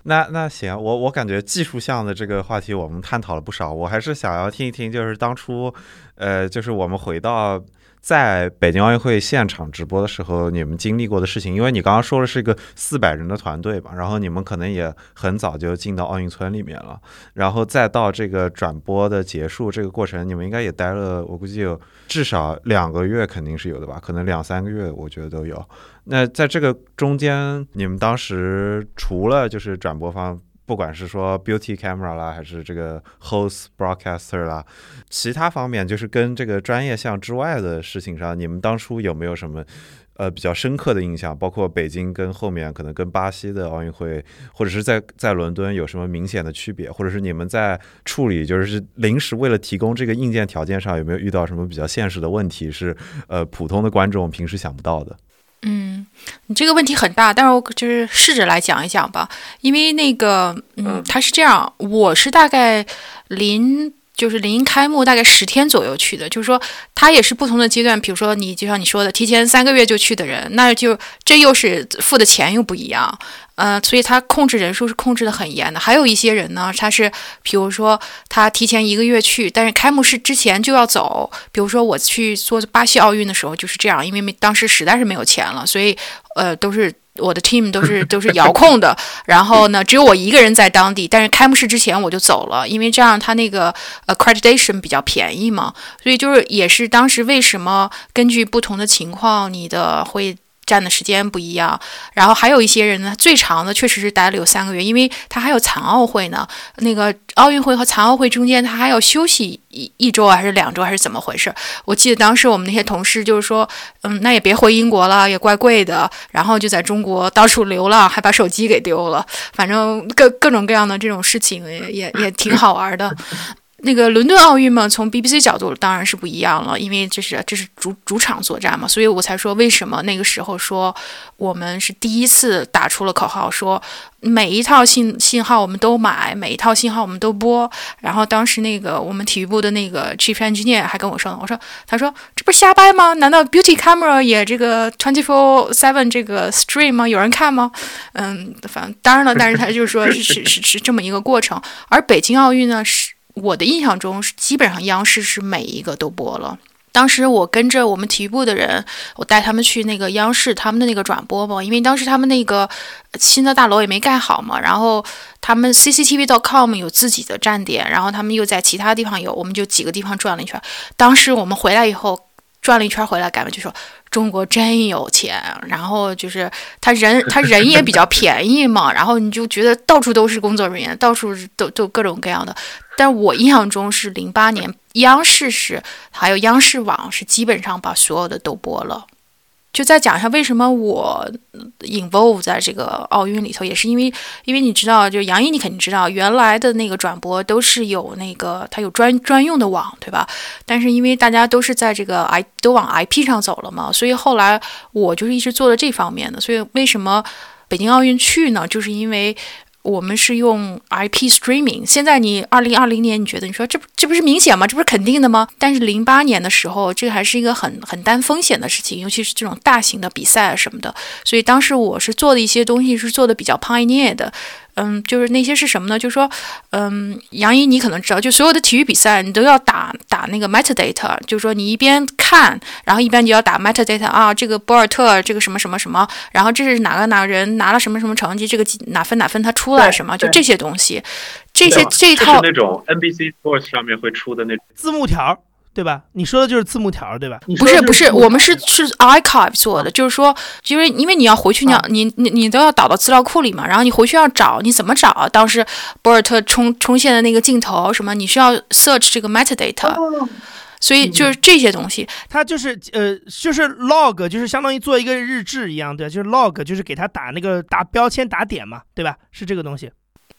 那那行，我我感觉技术项的这个话题我们探讨了不少，我还是想要听一听，就是当初，呃，就是我们回到。在北京奥运会现场直播的时候，你们经历过的事情，因为你刚刚说的是一个四百人的团队吧，然后你们可能也很早就进到奥运村里面了，然后再到这个转播的结束这个过程，你们应该也待了，我估计有至少两个月，肯定是有的吧，可能两三个月，我觉得都有。那在这个中间，你们当时除了就是转播方不管是说 beauty camera 啦，还是这个 host broadcaster 啦，其他方面就是跟这个专业项之外的事情上，你们当初有没有什么呃比较深刻的印象？包括北京跟后面可能跟巴西的奥运会，或者是在在伦敦有什么明显的区别？或者是你们在处理就是临时为了提供这个硬件条件上，有没有遇到什么比较现实的问题？是呃普通的观众平时想不到的？嗯，你这个问题很大，但是我就是试着来讲一讲吧。因为那个，嗯，他是这样，我是大概临就是临开幕大概十天左右去的，就是说他也是不同的阶段。比如说你就像你说的，提前三个月就去的人，那就这又是付的钱又不一样。呃，所以他控制人数是控制的很严的。还有一些人呢，他是，比如说他提前一个月去，但是开幕式之前就要走。比如说我去做巴西奥运的时候就是这样，因为当时实在是没有钱了，所以呃都是我的 team 都是 都是遥控的。然后呢，只有我一个人在当地，但是开幕式之前我就走了，因为这样他那个 accreditation 比较便宜嘛。所以就是也是当时为什么根据不同的情况，你的会。站的时间不一样，然后还有一些人呢，最长的确实是待了有三个月，因为他还有残奥会呢。那个奥运会和残奥会中间，他还要休息一一周还是两周还是怎么回事？我记得当时我们那些同事就是说，嗯，那也别回英国了，也怪贵的，然后就在中国到处流浪，还把手机给丢了，反正各各种各样的这种事情也也也挺好玩的。那个伦敦奥运嘛，从 BBC 角度当然是不一样了，因为这是这是主主场作战嘛，所以我才说为什么那个时候说我们是第一次打出了口号，说每一套信信号我们都买，每一套信号我们都播。然后当时那个我们体育部的那个 Chief Engineer 还跟我说呢，我说他说这不是瞎掰吗？难道 Beauty Camera 也这个 Twenty Four Seven 这个 Stream 吗？有人看吗？嗯，反正当然了，但是他就说是是是是这么一个过程。而北京奥运呢是。我的印象中是基本上央视是每一个都播了。当时我跟着我们体育部的人，我带他们去那个央视他们的那个转播嘛，因为当时他们那个新的大楼也没盖好嘛，然后他们 CCTV.com 有自己的站点，然后他们又在其他地方有，我们就几个地方转了一圈。当时我们回来以后。转了一圈回来，感觉就说中国真有钱，然后就是他人 他人也比较便宜嘛，然后你就觉得到处都是工作人员，到处都都各种各样的。但我印象中是零八年央视是还有央视网是基本上把所有的都播了。就再讲一下为什么我 involve 在这个奥运里头，也是因为，因为你知道，就杨毅，你肯定知道，原来的那个转播都是有那个它有专专用的网，对吧？但是因为大家都是在这个 i 都往 IP 上走了嘛，所以后来我就是一直做的这方面的。所以为什么北京奥运去呢？就是因为。我们是用 IP streaming。现在你二零二零年，你觉得你说这这不是明显吗？这不是肯定的吗？但是零八年的时候，这还是一个很很担风险的事情，尤其是这种大型的比赛啊什么的。所以当时我是做的一些东西是做的比较 pioneer 的。嗯，就是那些是什么呢？就是说，嗯，杨一，你可能知道，就所有的体育比赛，你都要打打那个 metadata，就是说你一边看，然后一边就要打 metadata 啊，这个博尔特这个什么什么什么，然后这是哪个哪个人拿了什么什么成绩，这个哪分哪分他出来什么，就这些东西，这些这套那种 NBC Sports 上面会出的那字幕条。对吧？你说的就是字幕条，对吧？不是不是，我们是是 archive 做的，就是说，因为因为你要回去，你要你你你都要导到资料库里嘛，然后你回去要找，你怎么找？当时博尔特冲冲线的那个镜头什么，你需要 search 这个 metadata，所以就是这些东西，它就是呃，就是 log，就是相当于做一个日志一样，对，就是 log，就是给它打那个打标签打点嘛，对吧？是这个东西。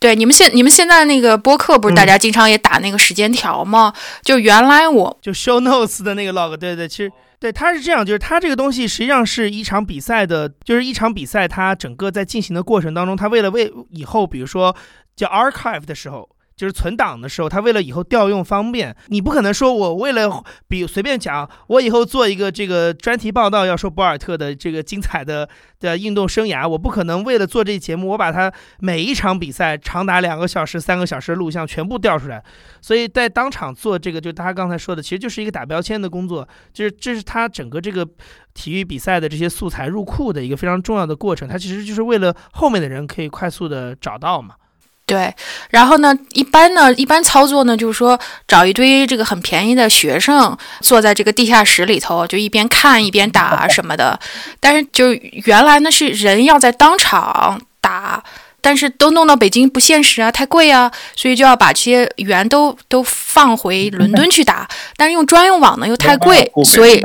对，你们现你们现在那个播客不是大家经常也打那个时间条吗？就原来我就 show notes 的那个 log，对对，其实对它是这样，就是它这个东西实际上是一场比赛的，就是一场比赛它整个在进行的过程当中，它为了为以后比如说叫 archive 的时候。就是存档的时候，他为了以后调用方便，你不可能说我为了比随便讲，我以后做一个这个专题报道，要说博尔特的这个精彩的的运动生涯，我不可能为了做这节目，我把他每一场比赛长达两个小时、三个小时的录像全部调出来。所以在当场做这个，就他刚才说的，其实就是一个打标签的工作，就是这是他整个这个体育比赛的这些素材入库的一个非常重要的过程。他其实就是为了后面的人可以快速的找到嘛。对，然后呢，一般呢，一般操作呢，就是说找一堆这个很便宜的学生坐在这个地下室里头，就一边看一边打什么的。但是就原来呢是人要在当场打但是都弄到北京不现实啊，太贵啊，所以就要把这些员都都放回伦敦去打。但是用专用网呢又太贵，所以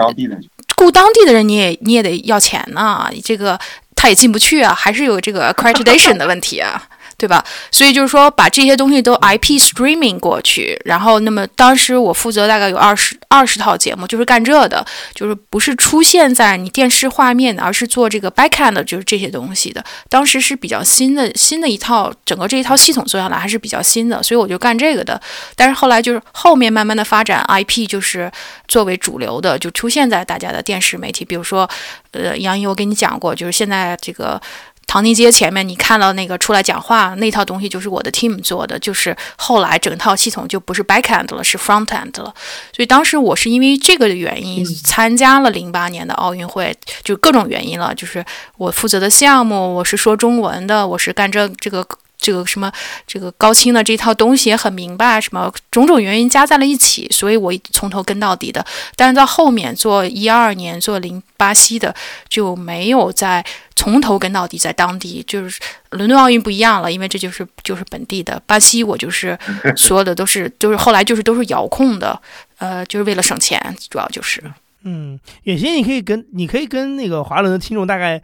雇当地的人你也你也得要钱呢，这个他也进不去啊，还是有这个 accreditation 的问题啊。对吧？所以就是说，把这些东西都 IP streaming 过去，然后，那么当时我负责大概有二十二十套节目，就是干这的，就是不是出现在你电视画面的，而是做这个 backend，就是这些东西的。当时是比较新的新的一套，整个这一套系统做下来还是比较新的，所以我就干这个的。但是后来就是后面慢慢的发展，IP 就是作为主流的，就出现在大家的电视媒体，比如说，呃，杨毅，我跟你讲过，就是现在这个。唐宁街前面，你看到那个出来讲话那套东西，就是我的 team 做的，就是后来整套系统就不是 backend 了，是 frontend 了。所以当时我是因为这个的原因参加了零八年的奥运会，就各种原因了，就是我负责的项目，我是说中文的，我是干这这个。这个什么，这个高清的这套东西也很明白，什么种种原因加在了一起，所以我从头跟到底的。但是到后面做一二年做零巴西的，就没有再从头跟到底，在当地就是伦敦奥运不一样了，因为这就是就是本地的巴西，我就是 所有的都是就是后来就是都是遥控的，呃，就是为了省钱，主要就是。嗯，远行，你可以跟你可以跟那个华伦的听众大概。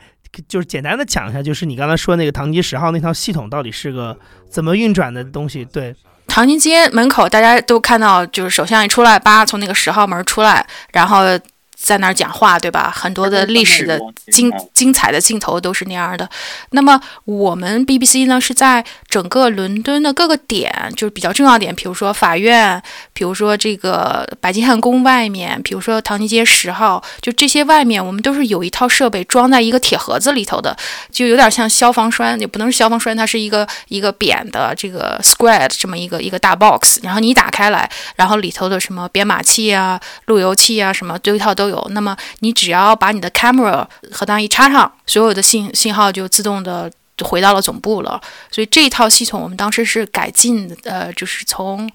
就是简单的讲一下，就是你刚才说那个唐吉十号那套系统到底是个怎么运转的东西？对，唐宁街门口大家都看到，就是首相一出来，八从那个十号门出来，然后。在那儿讲话，对吧？很多的历史的精精彩的镜头都是那样的。那么我们 BBC 呢，是在整个伦敦的各个点，就是比较重要点，比如说法院，比如说这个白金汉宫外面，比如说唐宁街十号，就这些外面，我们都是有一套设备装在一个铁盒子里头的，就有点像消防栓，也不能是消防栓，它是一个一个扁的这个 square 这么一个一个大 box，然后你打开来，然后里头的什么编码器啊、路由器啊，什么这一套都有。有那么你只要把你的 camera 和它一插上，所有的信信号就自动的回到了总部了。所以这一套系统我们当时是改进，呃，就是从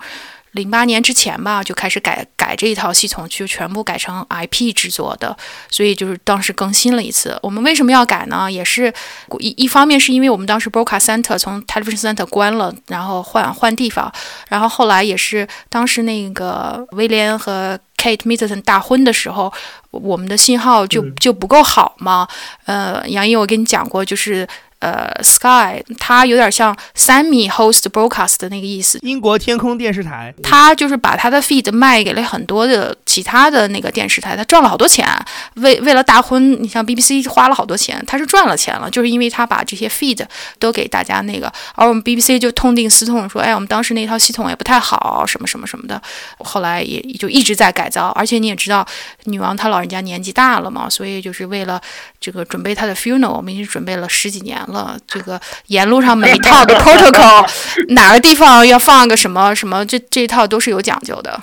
零八年之前吧就开始改改这一套系统，就全部改成 IP 制作的。所以就是当时更新了一次。我们为什么要改呢？也是一一方面是因为我们当时 broadcast center 从 television center 关了，然后换换地方，然后后来也是当时那个威廉和。Kate Middleton 大婚的时候，我们的信号就就不够好嘛。呃，杨毅，我跟你讲过，就是。呃，Sky，它有点像三米 host broadcast 的那个意思。英国天空电视台，它就是把它的 feed 卖给了很多的其他的那个电视台，它赚了好多钱。为为了大婚，你像 BBC 花了好多钱，它是赚了钱了，就是因为它把这些 feed 都给大家那个，而我们 BBC 就痛定思痛说，哎，我们当时那套系统也不太好，什么什么什么的。后来也就一直在改造，而且你也知道，女王她老人家年纪大了嘛，所以就是为了这个准备她的 funeral，我们已经准备了十几年。了，这个沿路上每一套的 protocol，哪个地方要放个什么什么，这这一套都是有讲究的。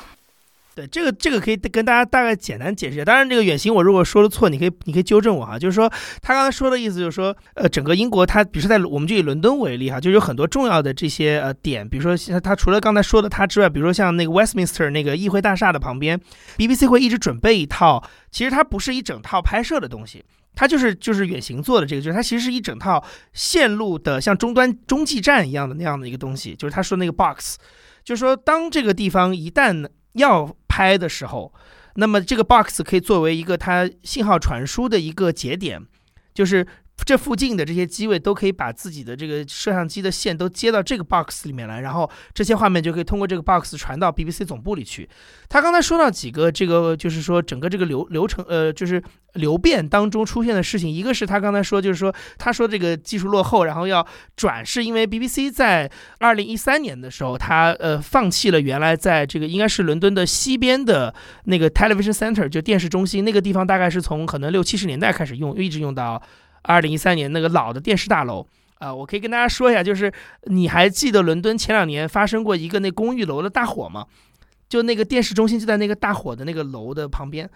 对，这个这个可以跟大家大概简单解释一下。当然，这个远行我如果说的错，你可以你可以纠正我哈。就是说，他刚才说的意思就是说，呃，整个英国它，比如说在我们就以伦敦为例哈，就有很多重要的这些呃点，比如说他除了刚才说的他之外，比如说像那个 Westminster 那个议会大厦的旁边，BBC 会一直准备一套，其实它不是一整套拍摄的东西。它就是就是远行做的这个，就是它其实是一整套线路的，像终端中继站一样的那样的一个东西。就是他说那个 box，就是说当这个地方一旦要拍的时候，那么这个 box 可以作为一个它信号传输的一个节点，就是这附近的这些机位都可以把自己的这个摄像机的线都接到这个 box 里面来，然后这些画面就可以通过这个 box 传到 BBC 总部里去。他刚才说到几个这个，就是说整个这个流流程，呃，就是。流变当中出现的事情，一个是他刚才说，就是说他说这个技术落后，然后要转，是因为 BBC 在二零一三年的时候，他呃放弃了原来在这个应该是伦敦的西边的那个 Television Center，就电视中心那个地方，大概是从可能六七十年代开始用，一直用到二零一三年那个老的电视大楼啊。我可以跟大家说一下，就是你还记得伦敦前两年发生过一个那公寓楼的大火吗？就那个电视中心就在那个大火的那个楼的旁边，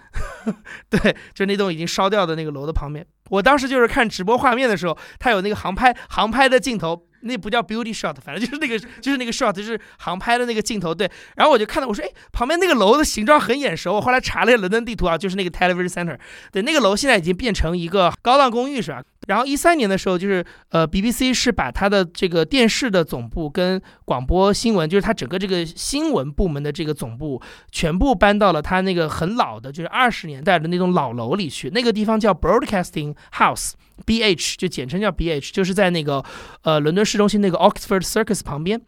对，就那栋已经烧掉的那个楼的旁边。我当时就是看直播画面的时候，它有那个航拍航拍的镜头，那不叫 beauty shot，反正就是那个就是那个 shot，就是航拍的那个镜头。对，然后我就看到，我说，哎，旁边那个楼的形状很眼熟。我后来查了伦敦地图啊，就是那个 television center。对，那个楼现在已经变成一个高档公寓，是吧？然后一三年的时候，就是呃，BBC 是把它的这个电视的总部跟广播新闻，就是它整个这个新闻部门的这个总部，全部搬到了它那个很老的，就是二十年代的那栋老楼里去。那个地方叫 Broadcasting House，BH 就简称叫 BH，就是在那个呃伦敦市中心那个 Oxford Circus 旁边。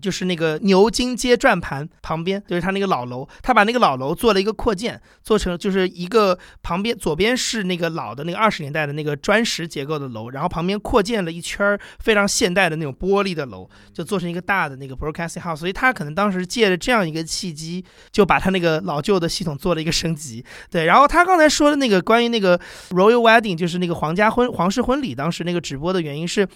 就是那个牛津街转盘旁边，就是他那个老楼，他把那个老楼做了一个扩建，做成就是一个旁边左边是那个老的那个二十年代的那个砖石结构的楼，然后旁边扩建了一圈非常现代的那种玻璃的楼，就做成一个大的那个 broadcasting house。所以他可能当时借着这样一个契机，就把他那个老旧的系统做了一个升级。对，然后他刚才说的那个关于那个 royal wedding，就是那个皇家婚皇室婚礼，当时那个直播的原因是。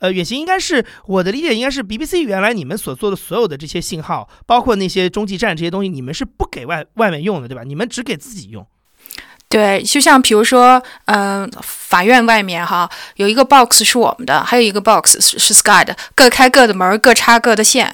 呃，远行应该是我的理解，应该是 BBC 原来你们所做的所有的这些信号，包括那些中继站这些东西，你们是不给外外面用的，对吧？你们只给自己用。对，就像比如说，嗯，法院外面哈有一个 box 是我们的，还有一个 box 是是 Sky 的，各开各的门，各插各的线。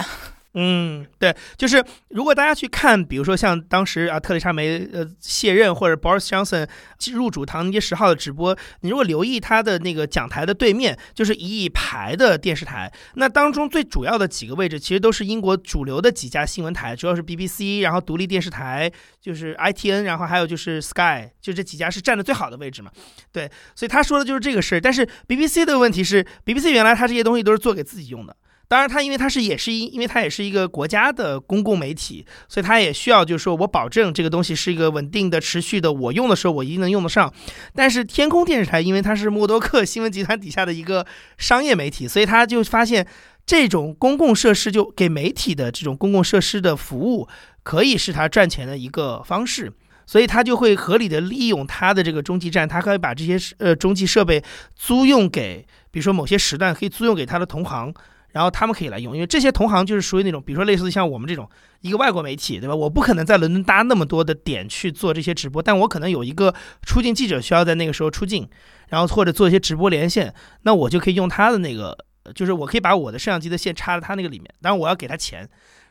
嗯，对，就是如果大家去看，比如说像当时啊，特蕾莎梅呃卸任或者 Boris Johnson 入主唐宁街十号的直播，你如果留意他的那个讲台的对面，就是一排的电视台，那当中最主要的几个位置，其实都是英国主流的几家新闻台，主要是 BBC，然后独立电视台就是 ITN，然后还有就是 Sky，就这几家是站的最好的位置嘛。对，所以他说的就是这个事儿。但是 BBC 的问题是，BBC 原来他这些东西都是做给自己用的。当然，它因为它是也是因，因为它也是一个国家的公共媒体，所以它也需要就是说我保证这个东西是一个稳定的、持续的，我用的时候我一定能用得上。但是天空电视台因为它是默多克新闻集团底下的一个商业媒体，所以他就发现这种公共设施就给媒体的这种公共设施的服务可以是他赚钱的一个方式，所以他就会合理的利用他的这个中继站，他可以把这些呃中继设备租用给，比如说某些时段可以租用给他的同行。然后他们可以来用，因为这些同行就是属于那种，比如说类似像我们这种一个外国媒体，对吧？我不可能在伦敦搭那么多的点去做这些直播，但我可能有一个出境记者需要在那个时候出境，然后或者做一些直播连线，那我就可以用他的那个，就是我可以把我的摄像机的线插在他那个里面，当然我要给他钱。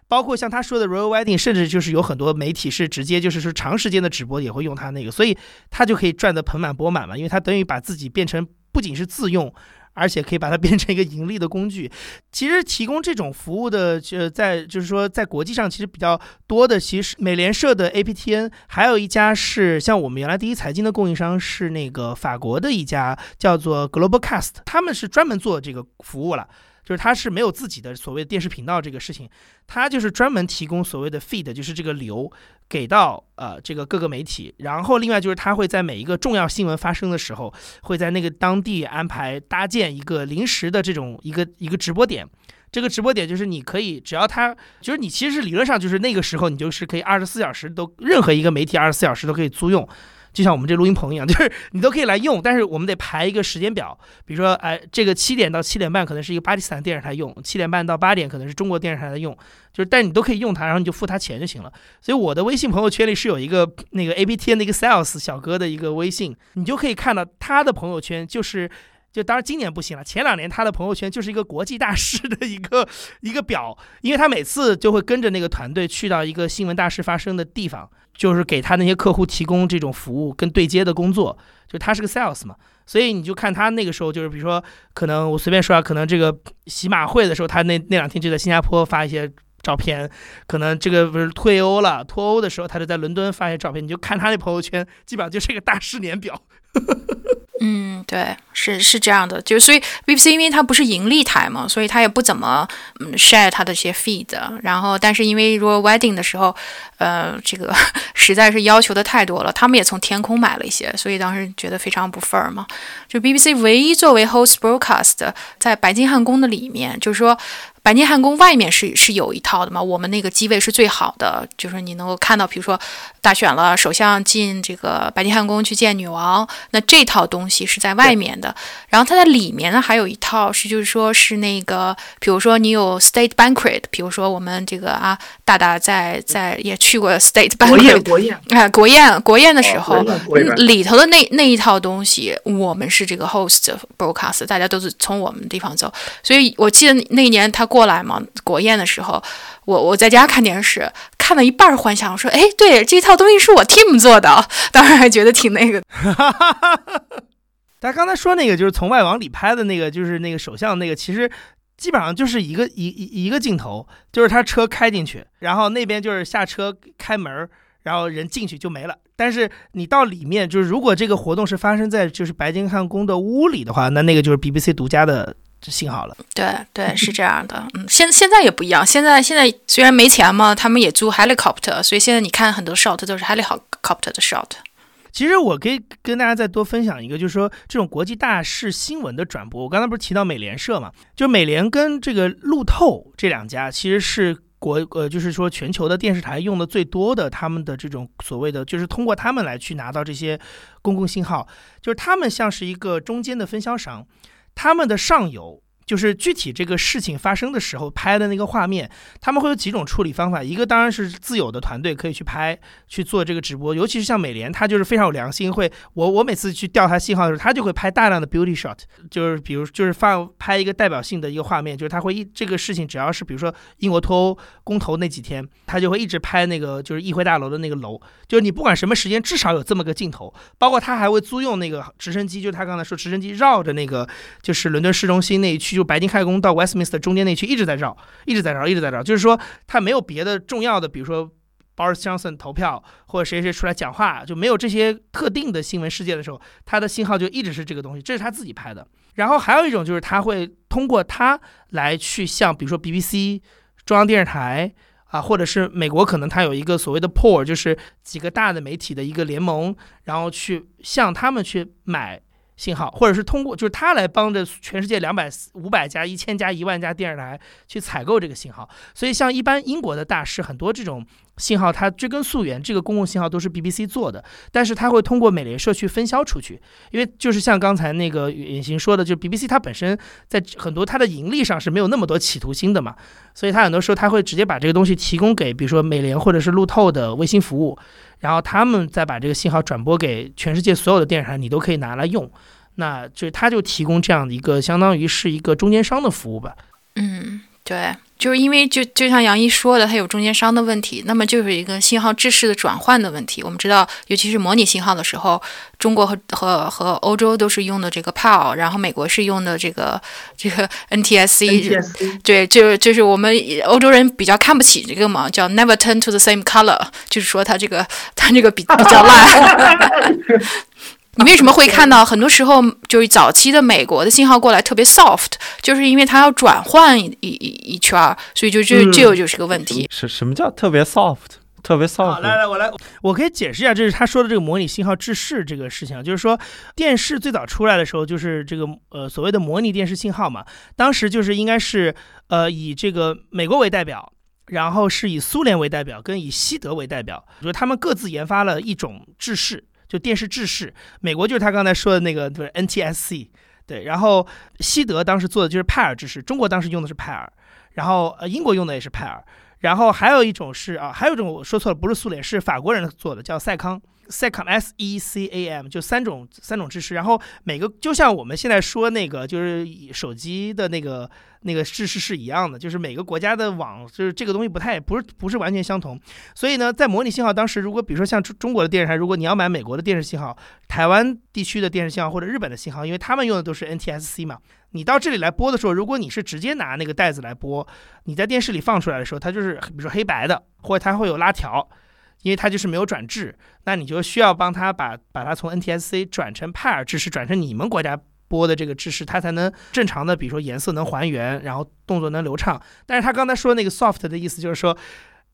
包括像他说的 Royal Wedding，甚至就是有很多媒体是直接就是说长时间的直播也会用他那个，所以他就可以赚得盆满钵满嘛，因为他等于把自己变成不仅是自用。而且可以把它变成一个盈利的工具。其实提供这种服务的，就在就是说，在国际上其实比较多的，其实美联社的 APTN，还有一家是像我们原来第一财经的供应商是那个法国的一家叫做 Globalcast，他们是专门做这个服务了。就是它是没有自己的所谓的电视频道这个事情，它就是专门提供所谓的 feed，就是这个流给到呃这个各个媒体，然后另外就是它会在每一个重要新闻发生的时候，会在那个当地安排搭建一个临时的这种一个一个直播点，这个直播点就是你可以只要它就是你其实理论上就是那个时候你就是可以二十四小时都任何一个媒体二十四小时都可以租用。就像我们这录音棚一样，就是你都可以来用，但是我们得排一个时间表。比如说，哎，这个七点到七点半可能是一个巴基斯坦电视台用，七点半到八点可能是中国电视台在用，就是，但你都可以用它，然后你就付他钱就行了。所以我的微信朋友圈里是有一个那个 A P T 那个 Sales 小哥的一个微信，你就可以看到他的朋友圈就是。就当然今年不行了，前两年他的朋友圈就是一个国际大事的一个 一个表，因为他每次就会跟着那个团队去到一个新闻大事发生的地方，就是给他那些客户提供这种服务跟对接的工作，就他是个 sales 嘛，所以你就看他那个时候就是比如说可能我随便说啊，可能这个喜马会的时候，他那那两天就在新加坡发一些照片，可能这个不是退欧了脱欧的时候，他就在伦敦发一些照片，你就看他那朋友圈，基本上就是一个大 事年表。嗯，对，是是这样的，就所以 BBC 因为它不是盈利台嘛，所以它也不怎么嗯 share 它的一些 feed。然后，但是因为如果 wedding 的时候，呃，这个 实在是要求的太多了，他们也从天空买了一些，所以当时觉得非常不 fair 嘛。就 BBC 唯一作为 host broadcast 在白金汉宫的里面，就是说。白金汉宫外面是是有一套的嘛？我们那个机位是最好的，就是你能够看到，比如说大选了，首相进这个白金汉宫去见女王，那这套东西是在外面的。然后它在里面呢，还有一套是，就是说是那个，比如说你有 state banquet，比如说我们这个啊，大大在在也去过 state banquet，国宴，哎，国宴国宴的时候，里头的那那一套东西，我们是这个 host broadcast，大家都是从我们地方走，所以我记得那一年他。过来嘛？国宴的时候，我我在家看电视，看了一半幻想我说：“哎，对，这套东西是我 team 做的。”当然还觉得挺那个。他刚才说那个就是从外往里拍的那个，就是那个首相那个，其实基本上就是一个一一一个镜头，就是他车开进去，然后那边就是下车开门，然后人进去就没了。但是你到里面，就是如果这个活动是发生在就是白金汉宫的屋里的话，那那个就是 BBC 独家的信号了。对对，是这样的。嗯，现现在也不一样。现在现在虽然没钱嘛，他们也租 helicopter，所以现在你看很多 shot 都是 helicopter 的 shot。其实我可以跟大家再多分享一个，就是说这种国际大事新闻的转播。我刚才不是提到美联社嘛？就美联跟这个路透这两家，其实是国呃，就是说全球的电视台用的最多的，他们的这种所谓的，就是通过他们来去拿到这些公共信号，就是他们像是一个中间的分销商，他们的上游。就是具体这个事情发生的时候拍的那个画面，他们会有几种处理方法。一个当然是自有的团队可以去拍去做这个直播，尤其是像美联，他就是非常有良心，会我我每次去调他信号的时候，他就会拍大量的 beauty shot，就是比如就是放拍一个代表性的一个画面，就是他会一这个事情只要是比如说英国脱欧公投那几天，他就会一直拍那个就是议会大楼的那个楼，就是你不管什么时间，至少有这么个镜头。包括他还会租用那个直升机，就他刚才说直升机绕着那个就是伦敦市中心那一区。就白金汉宫到 Westminster 中间那区一直在绕，一直在绕，一直在绕。就是说，他没有别的重要的，比如说 Boris Johnson 投票或者谁谁出来讲话，就没有这些特定的新闻事件的时候，他的信号就一直是这个东西。这是他自己拍的。然后还有一种就是他会通过他来去向，比如说 BBC 中央电视台啊，或者是美国可能他有一个所谓的 pool，就是几个大的媒体的一个联盟，然后去向他们去买。信号，或者是通过就是他来帮着全世界两百五百家、一千家、一万家电视台去采购这个信号。所以像一般英国的大师，很多这种信号它追根溯源，这个公共信号都是 BBC 做的，但是它会通过美联社去分销出去。因为就是像刚才那个远行说的，就 BBC 它本身在很多它的盈利上是没有那么多企图心的嘛，所以它很多时候它会直接把这个东西提供给比如说美联或者是路透的卫星服务。然后他们再把这个信号转播给全世界所有的电视台，你都可以拿来用，那就它就提供这样的一个相当于是一个中间商的服务吧。嗯，对，就是因为就就像杨一说的，它有中间商的问题，那么就是一个信号制式的转换的问题。我们知道，尤其是模拟信号的时候，中国和和和欧洲都是用的这个 PAL，然后美国是用的这个 这个 NTSC。对，就就是我们欧洲人比较看不起这个嘛，叫 Never turn to the same color，就是说它这个它这个比比较烂。你为什么会看到很多时候就是早期的美国的信号过来特别 soft，就是因为它要转换一一一圈儿，所以就这这就是个问题。什什么叫特别 soft？特别 soft？来来，我来，我可以解释一下，这是他说的这个模拟信号制式这个事情，就是说电视最早出来的时候，就是这个呃所谓的模拟电视信号嘛，当时就是应该是呃以这个美国为代表，然后是以苏联为代表，跟以西德为代表，就是他们各自研发了一种制式。就电视制式，美国就是他刚才说的那个，就是 NTSC，对，然后西德当时做的就是派尔制式，中国当时用的是派尔，然后呃英国用的也是派尔，然后还有一种是啊，还有一种我说错了，不是苏联，是法国人做的，叫赛康。Secam S E C A M 就三种三种制式，然后每个就像我们现在说那个就是手机的那个那个制式是一样的，就是每个国家的网就是这个东西不太不是不是完全相同，所以呢，在模拟信号当时，如果比如说像中中国的电视台，如果你要买美国的电视信号、台湾地区的电视信号或者日本的信号，因为他们用的都是 NTSC 嘛，你到这里来播的时候，如果你是直接拿那个袋子来播，你在电视里放出来的时候，它就是比如说黑白的，或者它会有拉条。因为它就是没有转制，那你就需要帮他把把它从 NTSC 转成派尔制式，转成你们国家播的这个制式，它才能正常的，比如说颜色能还原，然后动作能流畅。但是他刚才说那个 soft 的意思就是说，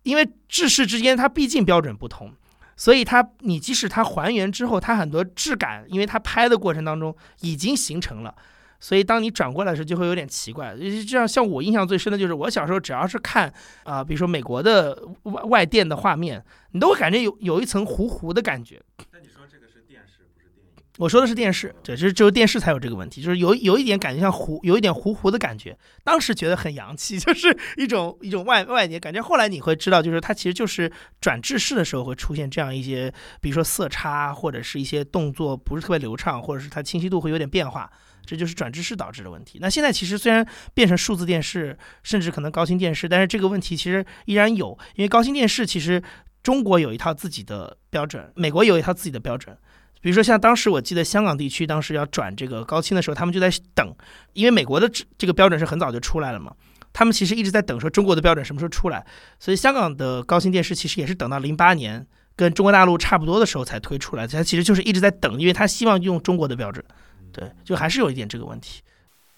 因为制式之间它毕竟标准不同，所以它你即使它还原之后，它很多质感，因为它拍的过程当中已经形成了。所以，当你转过来的时候，就会有点奇怪。这样，像我印象最深的就是，我小时候只要是看啊，比如说美国的外外电的画面，你都会感觉有有一层糊糊的感觉。那你说这个是电视，不是电影？我说的是电视，对，就是只有电视才有这个问题，就是有有一点感觉像糊，有一点糊糊的感觉。当时觉得很洋气，就是一种一种外外界感觉。后来你会知道，就是它其实就是转制式的时候会出现这样一些，比如说色差或者是一些动作不是特别流畅，或者是它清晰度会有点变化。这就是转制式导致的问题。那现在其实虽然变成数字电视，甚至可能高清电视，但是这个问题其实依然有。因为高清电视其实中国有一套自己的标准，美国有一套自己的标准，比如说像当时我记得香港地区当时要转这个高清的时候，他们就在等，因为美国的这个标准是很早就出来了嘛，他们其实一直在等说中国的标准什么时候出来，所以香港的高清电视其实也是等到零八年跟中国大陆差不多的时候才推出来，它其实就是一直在等，因为他希望用中国的标准，对，就还是有一点这个问题。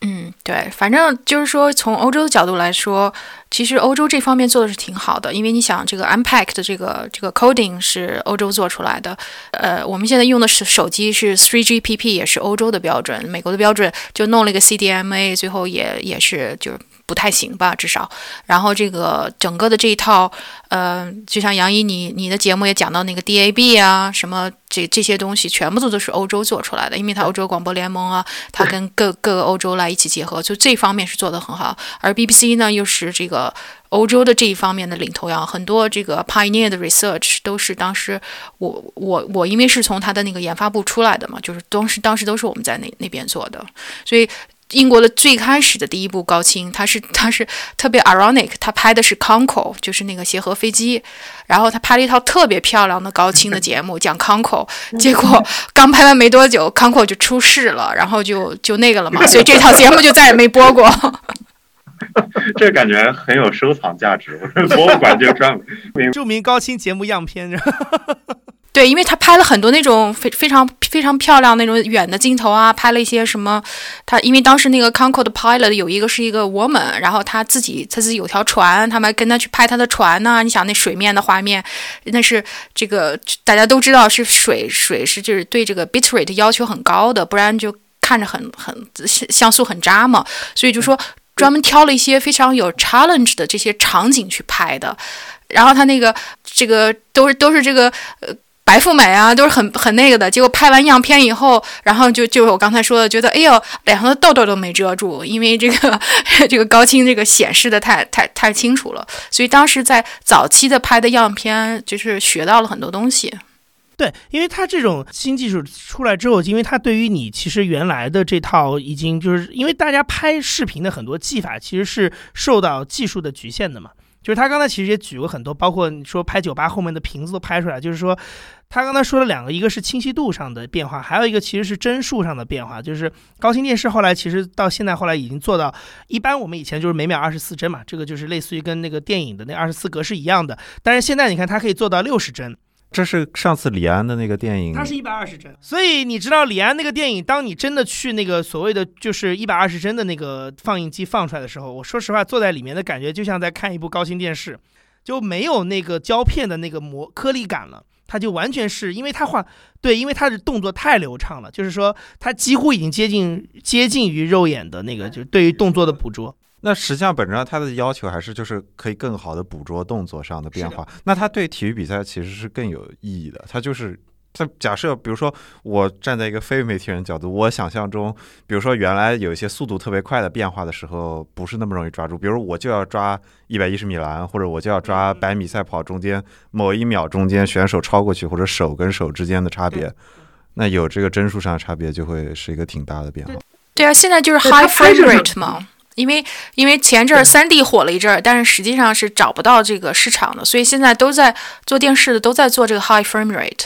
嗯，对，反正就是说，从欧洲的角度来说，其实欧洲这方面做的是挺好的，因为你想，这个 Unpack 的这个这个 coding 是欧洲做出来的，呃，我们现在用的是手机是 3GPP，也是欧洲的标准，美国的标准就弄了一个 CDMA，最后也也是就不太行吧，至少。然后这个整个的这一套，呃，就像杨一你你的节目也讲到那个 DAB 啊，什么这这些东西，全部都都是欧洲做出来的，因为它欧洲广播联盟啊，它跟各各个欧洲来一起结合，就这方面是做得很好。而 BBC 呢，又是这个欧洲的这一方面的领头羊，很多这个 pioneer 的 research 都是当时我我我因为是从他的那个研发部出来的嘛，就是当时当时都是我们在那那边做的，所以。英国的最开始的第一部高清，它是 它是特别 ironic，它拍的是 Concorde，就是那个协和飞机，然后他拍了一套特别漂亮的高清的节目讲 Concorde，结果刚拍完没多久，Concorde 就出事了，然后就就那个了嘛，所以这套节目就再也没播过。这感觉很有收藏价值，博物馆就专门著名高清节目样片。对，因为他拍了很多那种非非常非常漂亮那种远的镜头啊，拍了一些什么，他因为当时那个 Concorde pilot 有一个是一个 woman，然后他自己他自己有条船，他们跟他去拍他的船呢。你想那水面的画面，那是这个大家都知道是水水是就是对这个 bitrate 要求很高的，不然就看着很很像素很渣嘛。所以就说专门挑了一些非常有 challenge 的这些场景去拍的，然后他那个这个都是都是这个呃。白富美啊，都是很很那个的。结果拍完样片以后，然后就就我刚才说的，觉得哎呦，脸上的痘痘都没遮住，因为这个 这个高清这个显示的太太太清楚了。所以当时在早期的拍的样片，就是学到了很多东西。对，因为它这种新技术出来之后，因为它对于你其实原来的这套已经就是因为大家拍视频的很多技法其实是受到技术的局限的嘛。就是他刚才其实也举过很多，包括你说拍酒吧后面的瓶子都拍出来。就是说，他刚才说了两个，一个是清晰度上的变化，还有一个其实是帧数上的变化。就是高清电视后来其实到现在后来已经做到，一般我们以前就是每秒二十四帧嘛，这个就是类似于跟那个电影的那二十四格是一样的。但是现在你看它可以做到六十帧。这是上次李安的那个电影，它是一百二十帧，所以你知道李安那个电影，当你真的去那个所谓的就是一百二十帧的那个放映机放出来的时候，我说实话，坐在里面的感觉就像在看一部高清电视，就没有那个胶片的那个膜颗粒感了，它就完全是因为它画对，因为它的动作太流畅了，就是说它几乎已经接近接近于肉眼的那个，就是对于动作的捕捉。那实际上，本质上它的要求还是就是可以更好的捕捉动作上的变化。那它对体育比赛其实是更有意义的。它就是，它假设，比如说我站在一个非媒体人角度，我想象中，比如说原来有一些速度特别快的变化的时候，不是那么容易抓住。比如我就要抓一百一十米栏，或者我就要抓百米赛跑中间某一秒中间选手超过去，或者手跟手之间的差别，那有这个帧数上的差别，就会是一个挺大的变化。对啊，现在就是 high frame rate 嘛。因为因为前阵儿三 D 火了一阵儿，但是实际上是找不到这个市场的，所以现在都在做电视的都在做这个 high frame rate。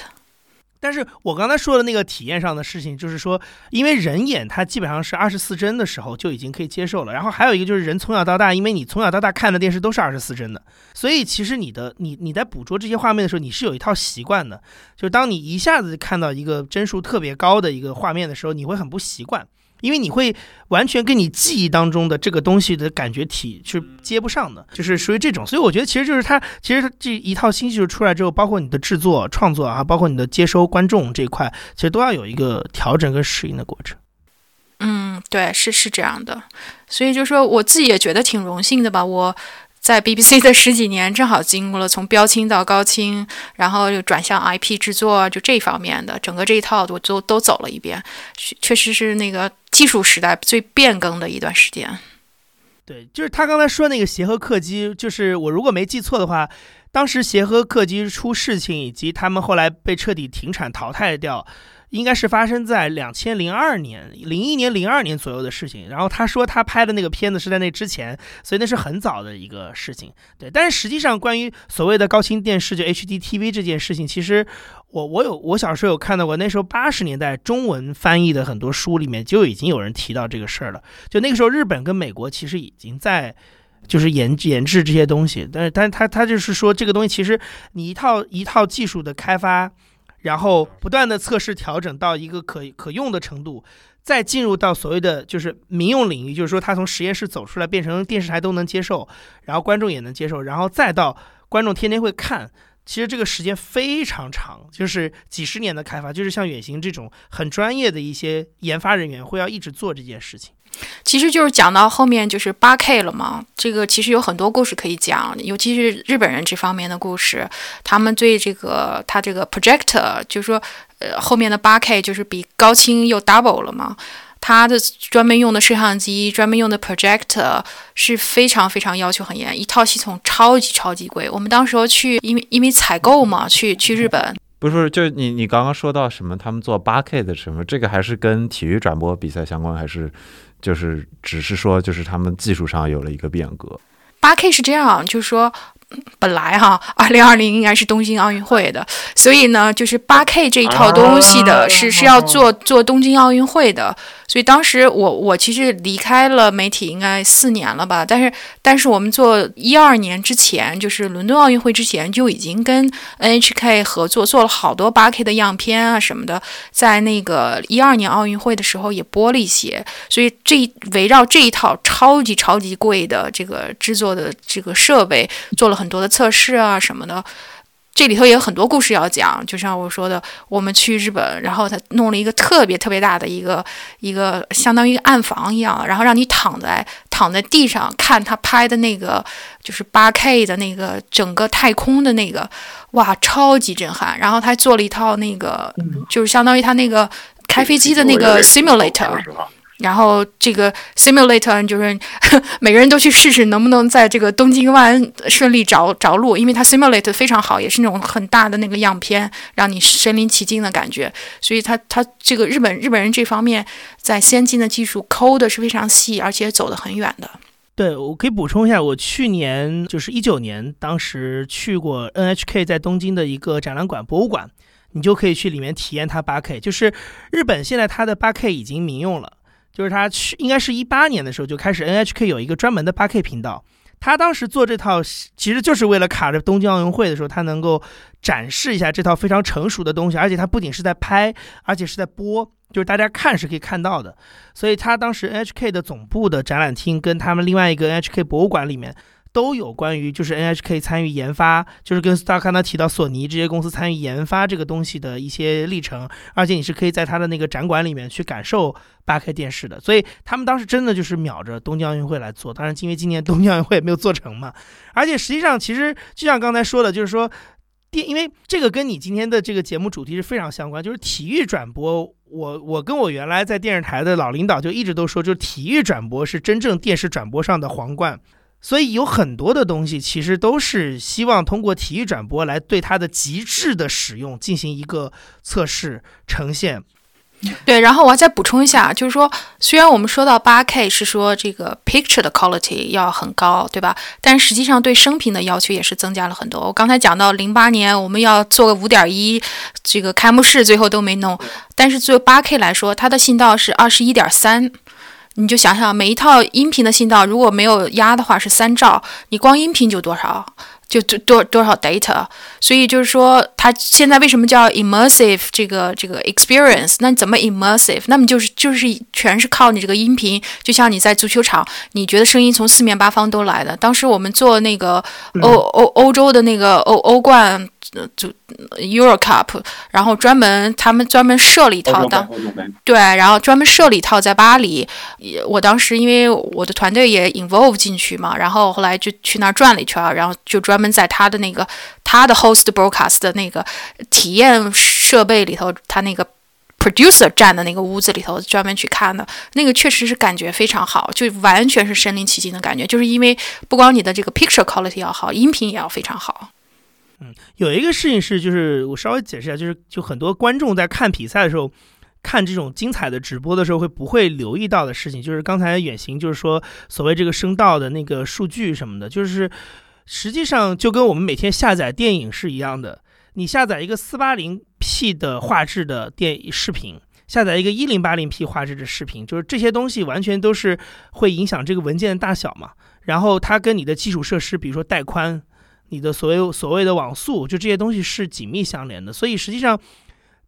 但是我刚才说的那个体验上的事情，就是说，因为人眼它基本上是二十四帧的时候就已经可以接受了，然后还有一个就是人从小到大，因为你从小到大看的电视都是二十四帧的，所以其实你的你你在捕捉这些画面的时候，你是有一套习惯的，就是当你一下子看到一个帧数特别高的一个画面的时候，你会很不习惯。因为你会完全跟你记忆当中的这个东西的感觉体是接不上的，就是属于这种，所以我觉得其实就是它，其实这一套新技术出来之后，包括你的制作创作啊，包括你的接收观众这一块，其实都要有一个调整跟适应的过程。嗯，对，是是这样的，所以就说我自己也觉得挺荣幸的吧，我。在 BBC 的十几年，正好经过了从标清到高清，然后又转向 IP 制作，就这方面的整个这一套我都都走了一遍，确实是那个技术时代最变更的一段时间。对，就是他刚才说那个协和客机，就是我如果没记错的话，当时协和客机出事情，以及他们后来被彻底停产淘汰掉。应该是发生在两千零二年、零一年、零二年左右的事情。然后他说他拍的那个片子是在那之前，所以那是很早的一个事情。对，但是实际上关于所谓的高清电视就 HDTV 这件事情，其实我我有我小时候有看到过，那时候八十年代中文翻译的很多书里面就已经有人提到这个事儿了。就那个时候，日本跟美国其实已经在就是研研制这些东西，但是但是他他就是说这个东西其实你一套一套技术的开发。然后不断的测试调整到一个可可用的程度，再进入到所谓的就是民用领域，就是说它从实验室走出来变成电视台都能接受，然后观众也能接受，然后再到观众天天会看。其实这个时间非常长，就是几十年的开发，就是像远行这种很专业的一些研发人员会要一直做这件事情。其实就是讲到后面就是八 K 了嘛，这个其实有很多故事可以讲，尤其是日本人这方面的故事，他们对这个他这个 projector，就是说，呃，后面的八 K 就是比高清又 double 了嘛，他的专门用的摄像机、专门用的 projector 是非常非常要求很严，一套系统超级超级贵。我们当时候去，因为因为采购嘛，去去日本。不是，就你你刚刚说到什么，他们做八 K 的什么，这个还是跟体育转播比赛相关，还是？就是只是说，就是他们技术上有了一个变革。八 K 是这样，就是说，本来哈，二零二零应该是东京奥运会的，所以呢，就是八 K 这一套东西的是是要做做东京奥运会的。所以当时我我其实离开了媒体应该四年了吧，但是但是我们做一二年之前，就是伦敦奥运会之前就已经跟 NHK 合作做了好多八 K 的样片啊什么的，在那个一二年奥运会的时候也播了一些，所以这围绕这一套超级超级贵的这个制作的这个设备做了很多的测试啊什么的。这里头也有很多故事要讲，就像我说的，我们去日本，然后他弄了一个特别特别大的一个一个相当于暗房一样，然后让你躺在躺在地上看他拍的那个就是八 K 的那个整个太空的那个，哇，超级震撼。然后他做了一套那个，就是相当于他那个开飞机的那个 simulator。然后这个 simulator 就是 每个人都去试试能不能在这个东京湾顺利着着陆，因为它 simulator 非常好，也是那种很大的那个样片，让你身临其境的感觉。所以它它这个日本日本人这方面在先进的技术抠的是非常细，而且走得很远的。对我可以补充一下，我去年就是一九年，当时去过 NHK 在东京的一个展览馆博物馆，你就可以去里面体验它八 K。就是日本现在它的八 K 已经民用了。就是他去，应该是一八年的时候就开始，NHK 有一个专门的八 K 频道。他当时做这套，其实就是为了卡着东京奥运会的时候，他能够展示一下这套非常成熟的东西。而且他不仅是在拍，而且是在播，就是大家看是可以看到的。所以他当时 NHK 的总部的展览厅跟他们另外一个 NHK 博物馆里面。都有关于就是 NHK 参与研发，就是跟大家刚才提到索尼这些公司参与研发这个东西的一些历程，而且你是可以在他的那个展馆里面去感受八 K 电视的。所以他们当时真的就是秒着东京奥运会来做，当然因为今年东京奥运会也没有做成嘛。而且实际上其实就像刚才说的，就是说电，因为这个跟你今天的这个节目主题是非常相关，就是体育转播。我我跟我原来在电视台的老领导就一直都说，就是体育转播是真正电视转播上的皇冠。所以有很多的东西，其实都是希望通过体育转播来对它的极致的使用进行一个测试呈现。对，然后我要再补充一下，就是说，虽然我们说到八 K 是说这个 picture 的 quality 要很高，对吧？但实际上对声频的要求也是增加了很多。我刚才讲到零八年我们要做个五点一，这个开幕式最后都没弄，但是作为八 K 来说，它的信道是二十一点三。你就想想，每一套音频的信道如果没有压的话是三兆，你光音频就多少，就多多多少 data。所以就是说，它现在为什么叫 immersive 这个这个 experience？那怎么 immersive？那么就是就是全是靠你这个音频，就像你在足球场，你觉得声音从四面八方都来的。当时我们做那个欧欧欧洲的那个欧欧冠。就 Euro Cup，然后专门他们专门设了一套的，对，然后专门设了一套在巴黎。我当时因为我的团队也 involve 进去嘛，然后后来就去那儿转了一圈，然后就专门在他的那个他的 host broadcast 的那个体验设备里头，他那个 producer 站的那个屋子里头专门去看的。那个确实是感觉非常好，就完全是身临其境的感觉，就是因为不光你的这个 picture quality 要好，音频也要非常好。嗯，有一个事情是，就是我稍微解释一下，就是就很多观众在看比赛的时候，看这种精彩的直播的时候，会不会留意到的事情，就是刚才远行就是说所谓这个声道的那个数据什么的，就是实际上就跟我们每天下载电影是一样的，你下载一个四八零 P 的画质的电视频。下载一个一零八零 P 画质的视频，就是这些东西完全都是会影响这个文件的大小嘛。然后它跟你的基础设施，比如说带宽，你的所谓所谓的网速，就这些东西是紧密相连的。所以实际上，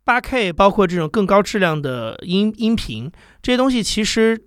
八 K 包括这种更高质量的音音频这些东西，其实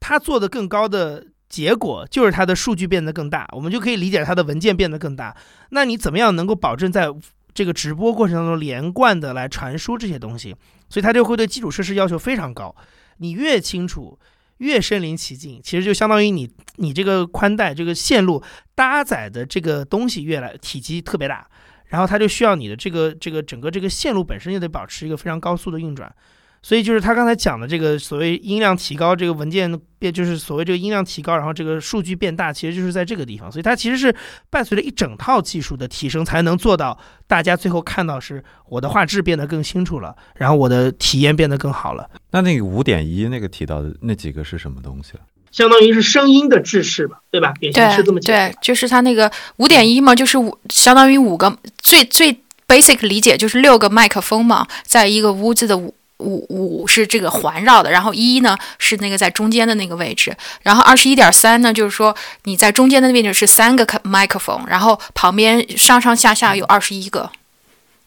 它做的更高的结果就是它的数据变得更大，我们就可以理解它的文件变得更大。那你怎么样能够保证在这个直播过程当中连贯的来传输这些东西？所以它就会对基础设施要求非常高，你越清楚，越身临其境，其实就相当于你你这个宽带这个线路搭载的这个东西越来体积特别大，然后它就需要你的这个这个整个这个线路本身就得保持一个非常高速的运转。所以就是他刚才讲的这个所谓音量提高，这个文件变就是所谓这个音量提高，然后这个数据变大，其实就是在这个地方。所以它其实是伴随着一整套技术的提升，才能做到大家最后看到是我的画质变得更清楚了，然后我的体验变得更好了。那那个五点一那个提到的那几个是什么东西啊相当于是声音的制式吧，对吧？对是这么对，就是它那个五点一嘛，就是五相当于五个最最 basic 理解就是六个麦克风嘛，在一个屋子的五。五五是这个环绕的，然后一呢是那个在中间的那个位置，然后二十一点三呢就是说你在中间的位置是三个麦克风，然后旁边上上下下有二十一个，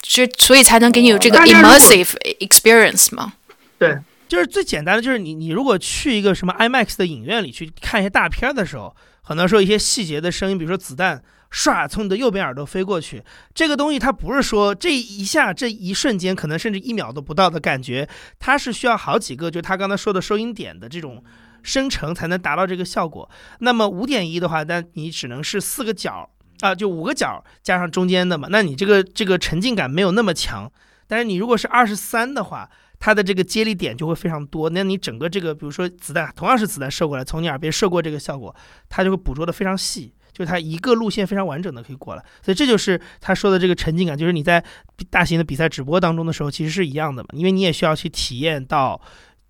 这所以才能给你有这个 immersive experience 嘛？对，就是最简单的，就是你你如果去一个什么 IMAX 的影院里去看一些大片的时候，很多时候一些细节的声音，比如说子弹。唰，从你的右边耳朵飞过去，这个东西它不是说这一下这一瞬间，可能甚至一秒都不到的感觉，它是需要好几个，就他刚才说的收音点的这种生成才能达到这个效果。那么五点一的话，那你只能是四个角啊，就五个角加上中间的嘛，那你这个这个沉浸感没有那么强。但是你如果是二十三的话，它的这个接力点就会非常多，那你整个这个比如说子弹同样是子弹射过来，从你耳边射过这个效果，它就会捕捉的非常细。就是它一个路线非常完整的可以过来，所以这就是他说的这个沉浸感，就是你在大型的比赛直播当中的时候，其实是一样的嘛，因为你也需要去体验到，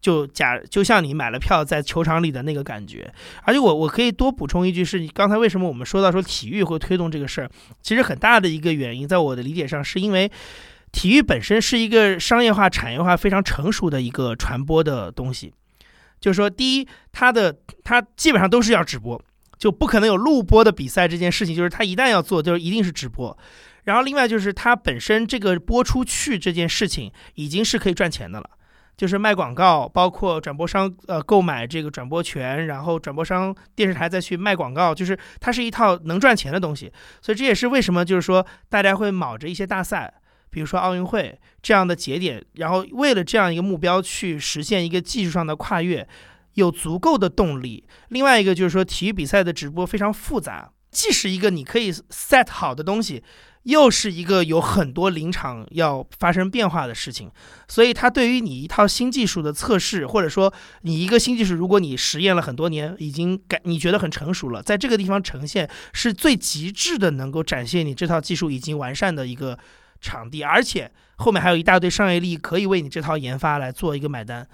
就假就像你买了票在球场里的那个感觉。而且我我可以多补充一句，是你刚才为什么我们说到说体育会推动这个事儿，其实很大的一个原因，在我的理解上，是因为体育本身是一个商业化、产业化非常成熟的一个传播的东西，就是说，第一，它的它基本上都是要直播。就不可能有录播的比赛这件事情，就是它一旦要做，就一定是直播。然后另外就是它本身这个播出去这件事情已经是可以赚钱的了，就是卖广告，包括转播商呃购买这个转播权，然后转播商电视台再去卖广告，就是它是一套能赚钱的东西。所以这也是为什么就是说大家会卯着一些大赛，比如说奥运会这样的节点，然后为了这样一个目标去实现一个技术上的跨越。有足够的动力。另外一个就是说，体育比赛的直播非常复杂，既是一个你可以 set 好的东西，又是一个有很多临场要发生变化的事情。所以，它对于你一套新技术的测试，或者说你一个新技术，如果你实验了很多年，已经感你觉得很成熟了，在这个地方呈现是最极致的，能够展现你这套技术已经完善的一个场地，而且后面还有一大堆商业利益可以为你这套研发来做一个买单。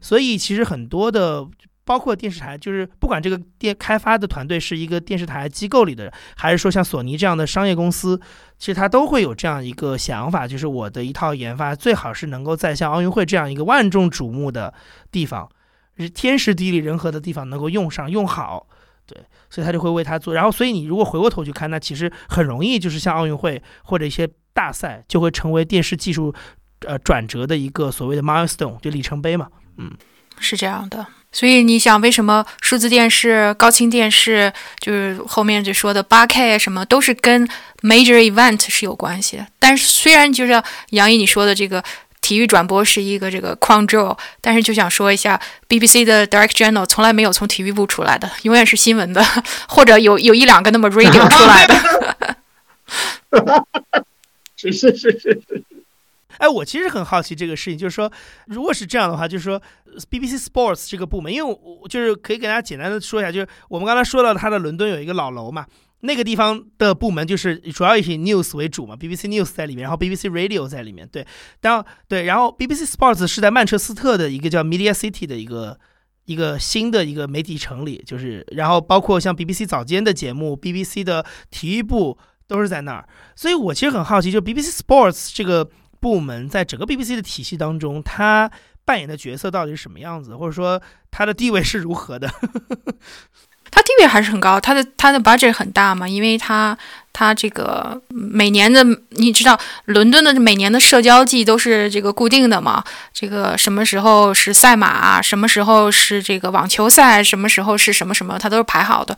所以其实很多的，包括电视台，就是不管这个电开发的团队是一个电视台机构里的，还是说像索尼这样的商业公司，其实它都会有这样一个想法，就是我的一套研发最好是能够在像奥运会这样一个万众瞩目的地方，是天时地利人和的地方能够用上用好，对，所以他就会为他做。然后，所以你如果回过头去看，那其实很容易就是像奥运会或者一些大赛，就会成为电视技术呃转折的一个所谓的 milestone，就里程碑嘛。嗯，是这样的，所以你想，为什么数字电视、高清电视，就是后面就说的八 K 什么，都是跟 major event 是有关系的。但是虽然就像杨毅你说的，这个体育转播是一个这个 control，但是就想说一下，BBC 的 direct channel 从来没有从体育部出来的，永远是新闻的，或者有有一两个那么 radio 出来的。是是是是是。哎，我其实很好奇这个事情，就是说，如果是这样的话，就是说，BBC Sports 这个部门，因为我就是可以给大家简单的说一下，就是我们刚才说到它的伦敦有一个老楼嘛，那个地方的部门就是主要以 news 为主嘛，BBC News 在里面，然后 BBC Radio 在里面，对，然后对，然后 BBC Sports 是在曼彻斯特的一个叫 Media City 的一个一个新的一个媒体城里，就是然后包括像 BBC 早间的节目，BBC 的体育部都是在那儿，所以我其实很好奇，就 BBC Sports 这个部门在整个 BBC 的体系当中，它扮演的角色到底是什么样子，或者说它的地位是如何的？它地位还是很高，它的它的 budget 很大嘛，因为它它这个每年的，你知道伦敦的每年的社交季都是这个固定的嘛，这个什么时候是赛马，什么时候是这个网球赛，什么时候是什么什么，它都是排好的。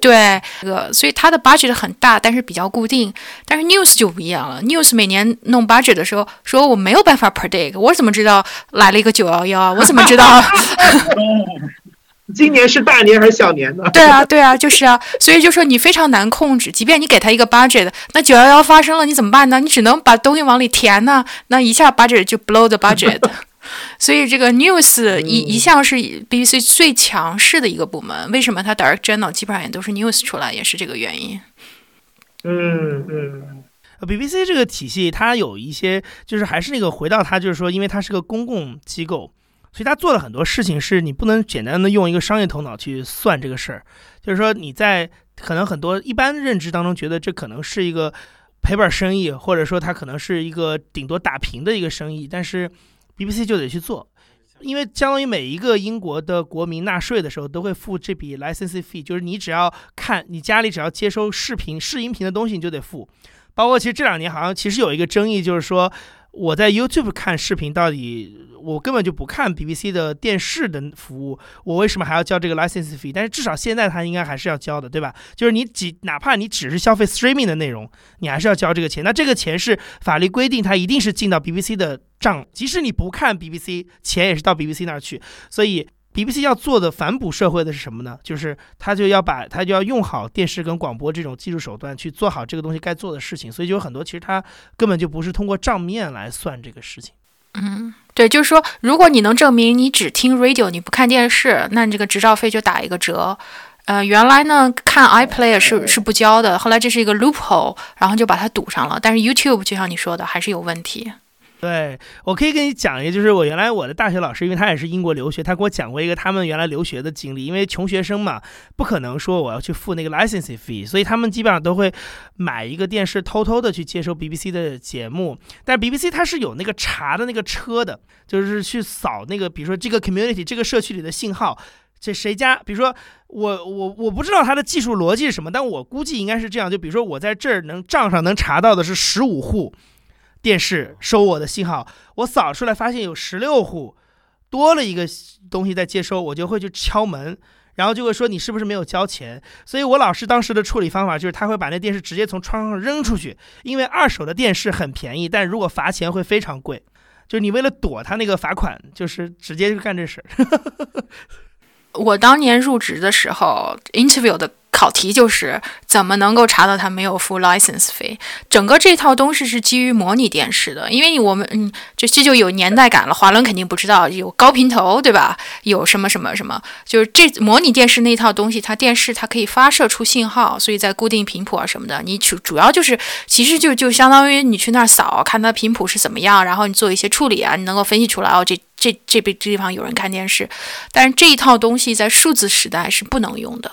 对，这个所以它的 budget 很大，但是比较固定。但是 news 就不一样了，news 每年弄 budget 的时候，说我没有办法 predict，我怎么知道来了一个九幺幺？我怎么知道？今年是大年还是小年呢？对啊，对啊，就是啊，所以就说你非常难控制。即便你给他一个 budget，那九幺幺发生了，你怎么办呢？你只能把东西往里填呢，那一下 budget 就 blow the budget。所以这个 news 一一向是 BBC 最强势的一个部门。为什么它 direct journal 基本上也都是 news 出来，也是这个原因。嗯嗯，BBC 这个体系它有一些，就是还是那个回到它，就是说，因为它是个公共机构。所以他做了很多事情，是你不能简单的用一个商业头脑去算这个事儿。就是说你在可能很多一般认知当中觉得这可能是一个赔本生意，或者说它可能是一个顶多打平的一个生意，但是 BBC 就得去做，因为相当于每一个英国的国民纳税的时候都会付这笔 license fee，就是你只要看你家里只要接收视频、视音频的东西，你就得付。包括其实这两年好像其实有一个争议，就是说。我在 YouTube 看视频，到底我根本就不看 BBC 的电视的服务，我为什么还要交这个 license fee？但是至少现在它应该还是要交的，对吧？就是你几哪怕你只是消费 streaming 的内容，你还是要交这个钱。那这个钱是法律规定，它一定是进到 BBC 的账，即使你不看 BBC，钱也是到 BBC 那儿去。所以。BBC 要做的反哺社会的是什么呢？就是他就要把他就要用好电视跟广播这种技术手段去做好这个东西该做的事情，所以就有很多其实他根本就不是通过账面来算这个事情。嗯，对，就是说，如果你能证明你只听 radio 你不看电视，那你这个执照费就打一个折。呃，原来呢看 iPlayer 是是不交的，后来这是一个 loophole，然后就把它堵上了。但是 YouTube 就像你说的还是有问题。对，我可以跟你讲一个，就是我原来我的大学老师，因为他也是英国留学，他给我讲过一个他们原来留学的经历。因为穷学生嘛，不可能说我要去付那个 licensing fee，所以他们基本上都会买一个电视，偷偷的去接收 BBC 的节目。但 BBC 它是有那个查的那个车的，就是去扫那个，比如说这个 community 这个社区里的信号，这谁家？比如说我我我不知道它的技术逻辑是什么，但我估计应该是这样。就比如说我在这儿能账上能查到的是十五户。电视收我的信号，我扫出来发现有十六户，多了一个东西在接收，我就会去敲门，然后就会说你是不是没有交钱？所以我老师当时的处理方法就是他会把那电视直接从窗上扔出去，因为二手的电视很便宜，但如果罚钱会非常贵，就是你为了躲他那个罚款，就是直接就干这事儿。我当年入职的时候，interview 的。考题就是怎么能够查到他没有付 license 费？整个这套东西是基于模拟电视的，因为我们嗯，这这就有年代感了。华伦肯定不知道有高频头，对吧？有什么什么什么，就是这模拟电视那套东西，它电视它可以发射出信号，所以在固定频谱啊什么的，你主主要就是其实就就相当于你去那儿扫，看它频谱是怎么样，然后你做一些处理啊，你能够分析出来哦，这这这边这地方有人看电视。但是这一套东西在数字时代是不能用的。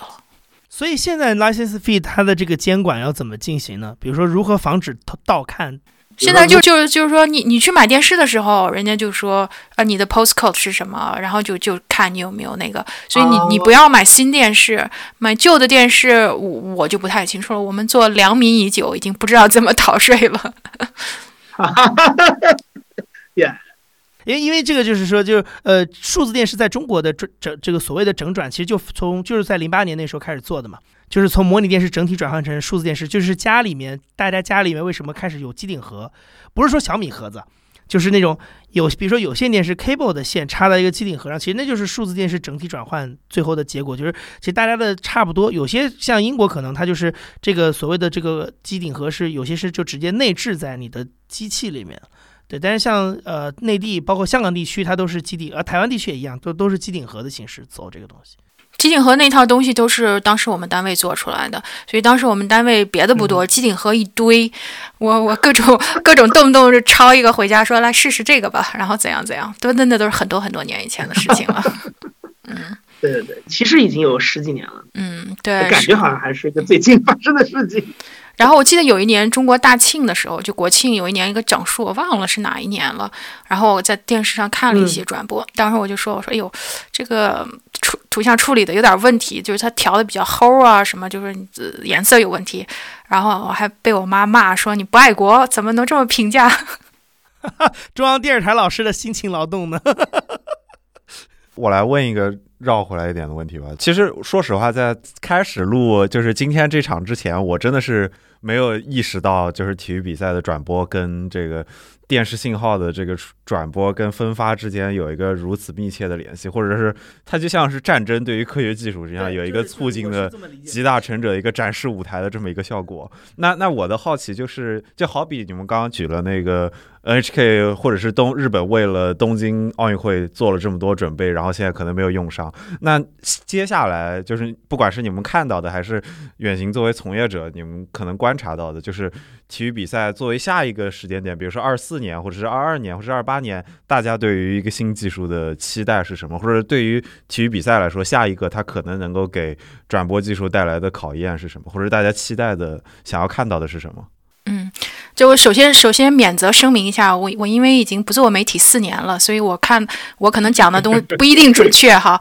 所以现在 license fee 它的这个监管要怎么进行呢？比如说如何防止盗看？现在就就就是说，你你去买电视的时候，人家就说啊，你的 postcode 是什么，然后就就看你有没有那个。所以你你不要买新电视，买旧的电视，我我就不太清楚了。我们做良民已久，已经不知道怎么逃税了。哈哈哈哈哈！Yeah。因为因为这个就是说，就是呃，数字电视在中国的整整这个所谓的整转，其实就从就是在零八年那时候开始做的嘛，就是从模拟电视整体转换成数字电视，就是家里面大家家里面为什么开始有机顶盒，不是说小米盒子，就是那种有比如说有线电视 cable 的线插到一个机顶盒上，其实那就是数字电视整体转换最后的结果，就是其实大家的差不多，有些像英国可能它就是这个所谓的这个机顶盒是有些是就直接内置在你的机器里面。对，但是像呃内地包括香港地区，它都是机顶，而台湾地区也一样，都都是机顶盒的形式走这个东西。机顶盒那套东西都是当时我们单位做出来的，所以当时我们单位别的不多，机顶盒一堆，我我各种各种动不动就抄一个回家说来试试这个吧，然后怎样怎样，都那那都是很多很多年以前的事情了。嗯，对对对，其实已经有十几年了。嗯，对，感觉好像还是一个最近发生的事情。然后我记得有一年中国大庆的时候，就国庆有一年一个整数，我忘了是哪一年了。然后我在电视上看了一些转播，当时我就说：“我说，哎呦，这个处图像处理的有点问题，就是它调的比较齁啊，什么就是颜色有问题。”然后我还被我妈骂说：“你不爱国，怎么能这么评价？”中央电视台老师的辛勤劳动呢？我来问一个。绕回来一点的问题吧。其实说实话，在开始录就是今天这场之前，我真的是没有意识到，就是体育比赛的转播跟这个。电视信号的这个转播跟分发之间有一个如此密切的联系，或者是它就像是战争对于科学技术这样有一个促进的集大成者一个展示舞台的这么一个效果。那那我的好奇就是，就好比你们刚刚举了那个 NHK 或者是东日本为了东京奥运会做了这么多准备，然后现在可能没有用上。那接下来就是不管是你们看到的，还是远行作为从业者，你们可能观察到的，就是体育比赛作为下一个时间点，比如说二四。年，或者是二二年，或者是二八年，大家对于一个新技术的期待是什么？或者对于体育比赛来说，下一个它可能能够给转播技术带来的考验是什么？或者大家期待的、想要看到的是什么？嗯，就我首先首先免责声明一下，我我因为已经不做媒体四年了，所以我看我可能讲的东西不一定准确哈。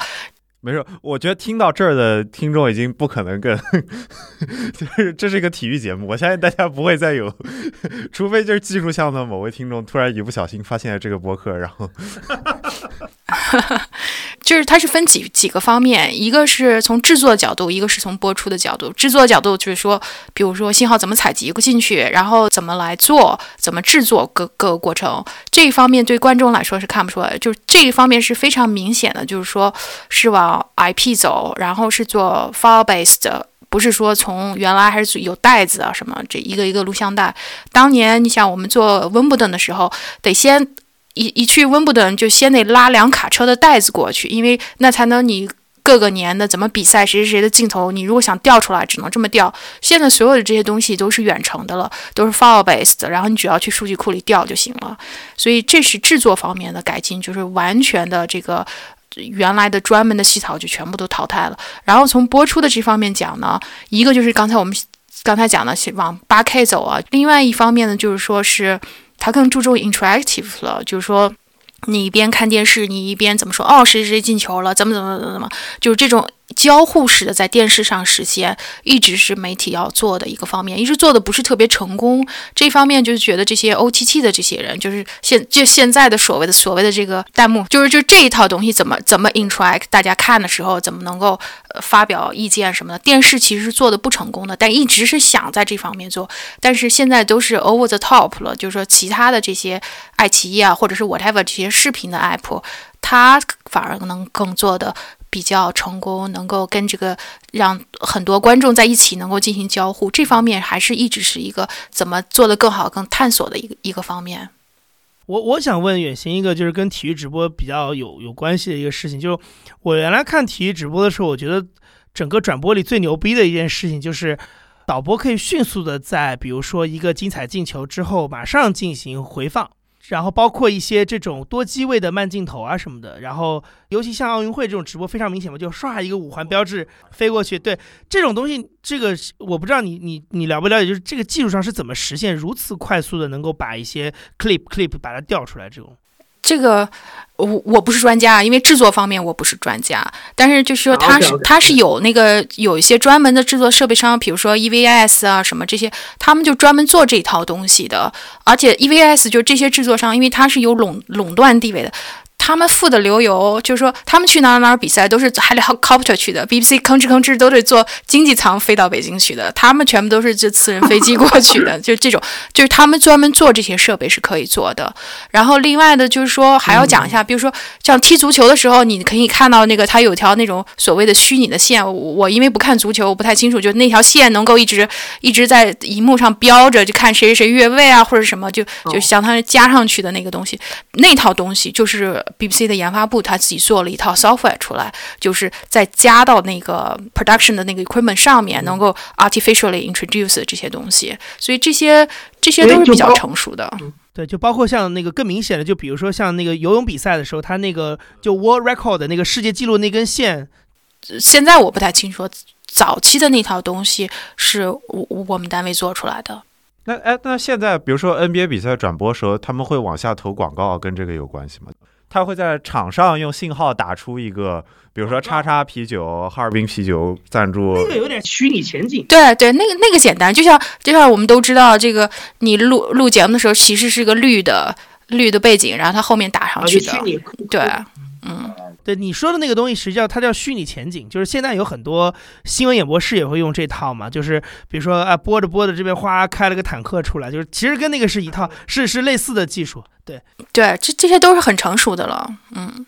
没事，我觉得听到这儿的听众已经不可能更，就是这是一个体育节目，我相信大家不会再有，除非就是技术项的某位听众突然一不小心发现了这个博客，然后。就是它是分几几个方面，一个是从制作角度，一个是从播出的角度。制作角度就是说，比如说信号怎么采集进去，然后怎么来做，怎么制作各各个过程，这一方面对观众来说是看不出来，就是这一方面是非常明显的，就是说是往 IP 走，然后是做 file based，不是说从原来还是有袋子啊什么这一个一个录像带。当年你想我们做温布顿的时候，得先。一一去温布顿，就先得拉两卡车的袋子过去，因为那才能你各个年的怎么比赛，谁谁谁的镜头，你如果想调出来，只能这么调。现在所有的这些东西都是远程的了，都是 file based，然后你只要去数据库里调就行了。所以这是制作方面的改进，就是完全的这个原来的专门的系统就全部都淘汰了。然后从播出的这方面讲呢，一个就是刚才我们刚才讲的往八 K 走啊，另外一方面呢就是说是。它更注重 interactive 了，就是说，你一边看电视，你一边怎么说？哦，谁谁进球了？怎么怎么怎么怎么？就是这种。交互式的在电视上实现，一直是媒体要做的一个方面，一直做的不是特别成功。这方面就是觉得这些 OTT 的这些人，就是现就现在的所谓的所谓的这个弹幕，就是就这一套东西怎么怎么 interact，大家看的时候怎么能够呃发表意见什么的。电视其实是做的不成功的，但一直是想在这方面做，但是现在都是 over the top 了，就是说其他的这些爱奇艺啊，或者是 whatever 这些视频的 app，它反而能更做的。比较成功，能够跟这个让很多观众在一起能够进行交互，这方面还是一直是一个怎么做的更好、更探索的一个一个方面。我我想问远行一个就是跟体育直播比较有有关系的一个事情，就是我原来看体育直播的时候，我觉得整个转播里最牛逼的一件事情就是导播可以迅速的在比如说一个精彩进球之后马上进行回放。然后包括一些这种多机位的慢镜头啊什么的，然后尤其像奥运会这种直播非常明显嘛，就唰一个五环标志飞过去，对这种东西，这个我不知道你你你了不了解，就是这个技术上是怎么实现如此快速的能够把一些 clip clip 把它调出来这种。这个我我不是专家，因为制作方面我不是专家。但是就是说，它是它是有那个有一些专门的制作设备商，比如说 EVS 啊什么这些，他们就专门做这套东西的。而且 EVS 就这些制作商，因为它是有垄垄断地位的。他们付的流油，就是说他们去哪哪比赛都是 helicopter 去的，BBC 吭哧吭哧都得坐经济舱飞到北京去的，他们全部都是这私人飞机过去的，就这种，就是他们专门做这些设备是可以做的。然后另外的就是说还要讲一下，比如说像踢足球的时候，你可以看到那个它有条那种所谓的虚拟的线，我因为不看足球，我不太清楚，就那条线能够一直一直在荧幕上标着，就看谁谁越位啊或者什么，就就相当于加上去的那个东西，那套东西就是。BBC 的研发部他自己做了一套 software 出来，就是再加到那个 production 的那个 equipment 上面，能够 artificially introduce 这些东西，所以这些这些都是比较成熟的。对，就包括像那个更明显的，就比如说像那个游泳比赛的时候，他那个就 world record 的那个世界纪录那根线，现在我不太清楚，早期的那套东西是我我们单位做出来的。那哎，那现在比如说 NBA 比赛转播时候，他们会往下投广告，跟这个有关系吗？他会在场上用信号打出一个，比如说叉叉啤酒、哈尔滨啤酒赞助，那个有点虚拟前景。对对，那个那个简单，就像就像我们都知道，这个你录录节目的时候，其实是个绿的绿的背景，然后它后面打上去的，对，嗯。对你说的那个东西，实际上它叫虚拟前景，就是现在有很多新闻演播室也会用这套嘛，就是比如说啊，播着播着这边哗开了个坦克出来，就是其实跟那个是一套，是是类似的技术。对对，这这些都是很成熟的了。嗯，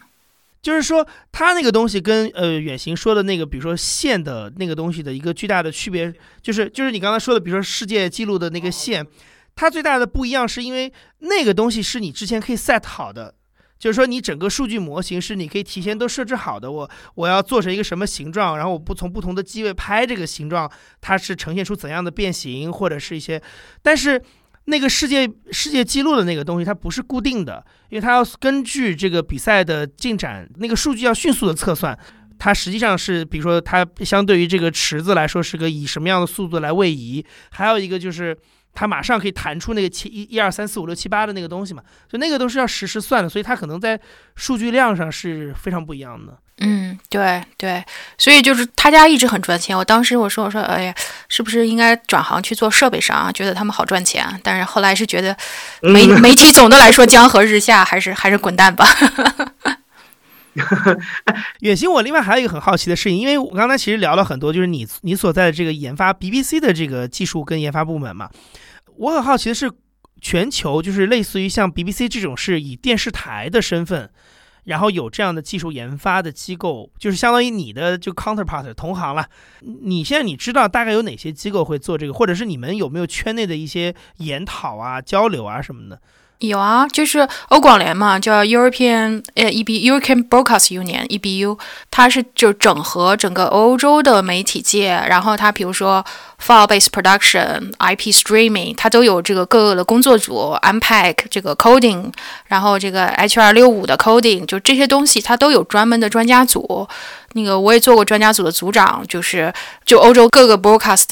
就是说它那个东西跟呃远行说的那个，比如说线的那个东西的一个巨大的区别，就是就是你刚才说的，比如说世界纪录的那个线，它最大的不一样是因为那个东西是你之前可以 set 好的。就是说，你整个数据模型是你可以提前都设置好的。我我要做成一个什么形状，然后我不从不同的机位拍这个形状，它是呈现出怎样的变形，或者是一些。但是那个世界世界纪录的那个东西，它不是固定的，因为它要根据这个比赛的进展，那个数据要迅速的测算。它实际上是，比如说，它相对于这个池子来说，是个以什么样的速度来位移。还有一个就是。它马上可以弹出那个七一一二三四五六七八的那个东西嘛，就那个都是要实时算的，所以它可能在数据量上是非常不一样的。嗯，对对，所以就是他家一直很赚钱。我当时我说我说，哎呀，是不是应该转行去做设备商啊？觉得他们好赚钱。但是后来是觉得媒 媒体总的来说江河日下，还是还是滚蛋吧。远行，我另外还有一个很好奇的事情，因为我刚才其实聊了很多，就是你你所在的这个研发 BBC 的这个技术跟研发部门嘛，我很好奇的是，全球就是类似于像 BBC 这种是以电视台的身份，然后有这样的技术研发的机构，就是相当于你的就 counterpart 同行了。你现在你知道大概有哪些机构会做这个，或者是你们有没有圈内的一些研讨啊、交流啊什么的？有啊，就是欧广联嘛，叫 European 呃 EB European Broadcast Union EBU，它是就整合整个欧洲的媒体界，然后它比如说 file base production、IP streaming，它都有这个各个的工作组，unpack 这个 coding，然后这个 HR 六五的 coding，就这些东西它都有专门的专家组。那个我也做过专家组的组长，就是就欧洲各个 broadcast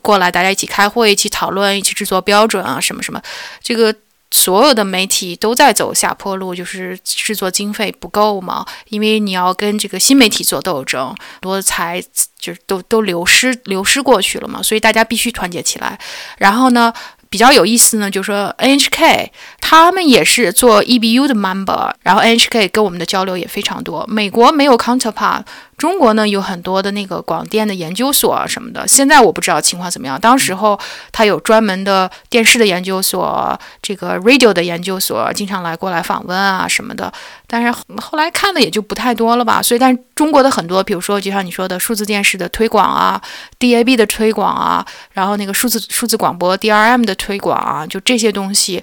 过来，大家一起开会，一起讨论，一起制作标准啊，什么什么，这个。所有的媒体都在走下坡路，就是制作经费不够嘛，因为你要跟这个新媒体做斗争，多才就是都都流失流失过去了嘛，所以大家必须团结起来。然后呢？比较有意思呢，就是说 NHK 他们也是做 EBU 的 member，然后 NHK 跟我们的交流也非常多。美国没有 counterpart，中国呢有很多的那个广电的研究所啊什么的。现在我不知道情况怎么样，当时候他有专门的电视的研究所，这个 radio 的研究所经常来过来访问啊什么的。但是后来看的也就不太多了吧。所以，但中国的很多，比如说就像你说的数字电视的推广啊，DAB 的推广啊，然后那个数字数字广播 DRM 的。推广啊，就这些东西，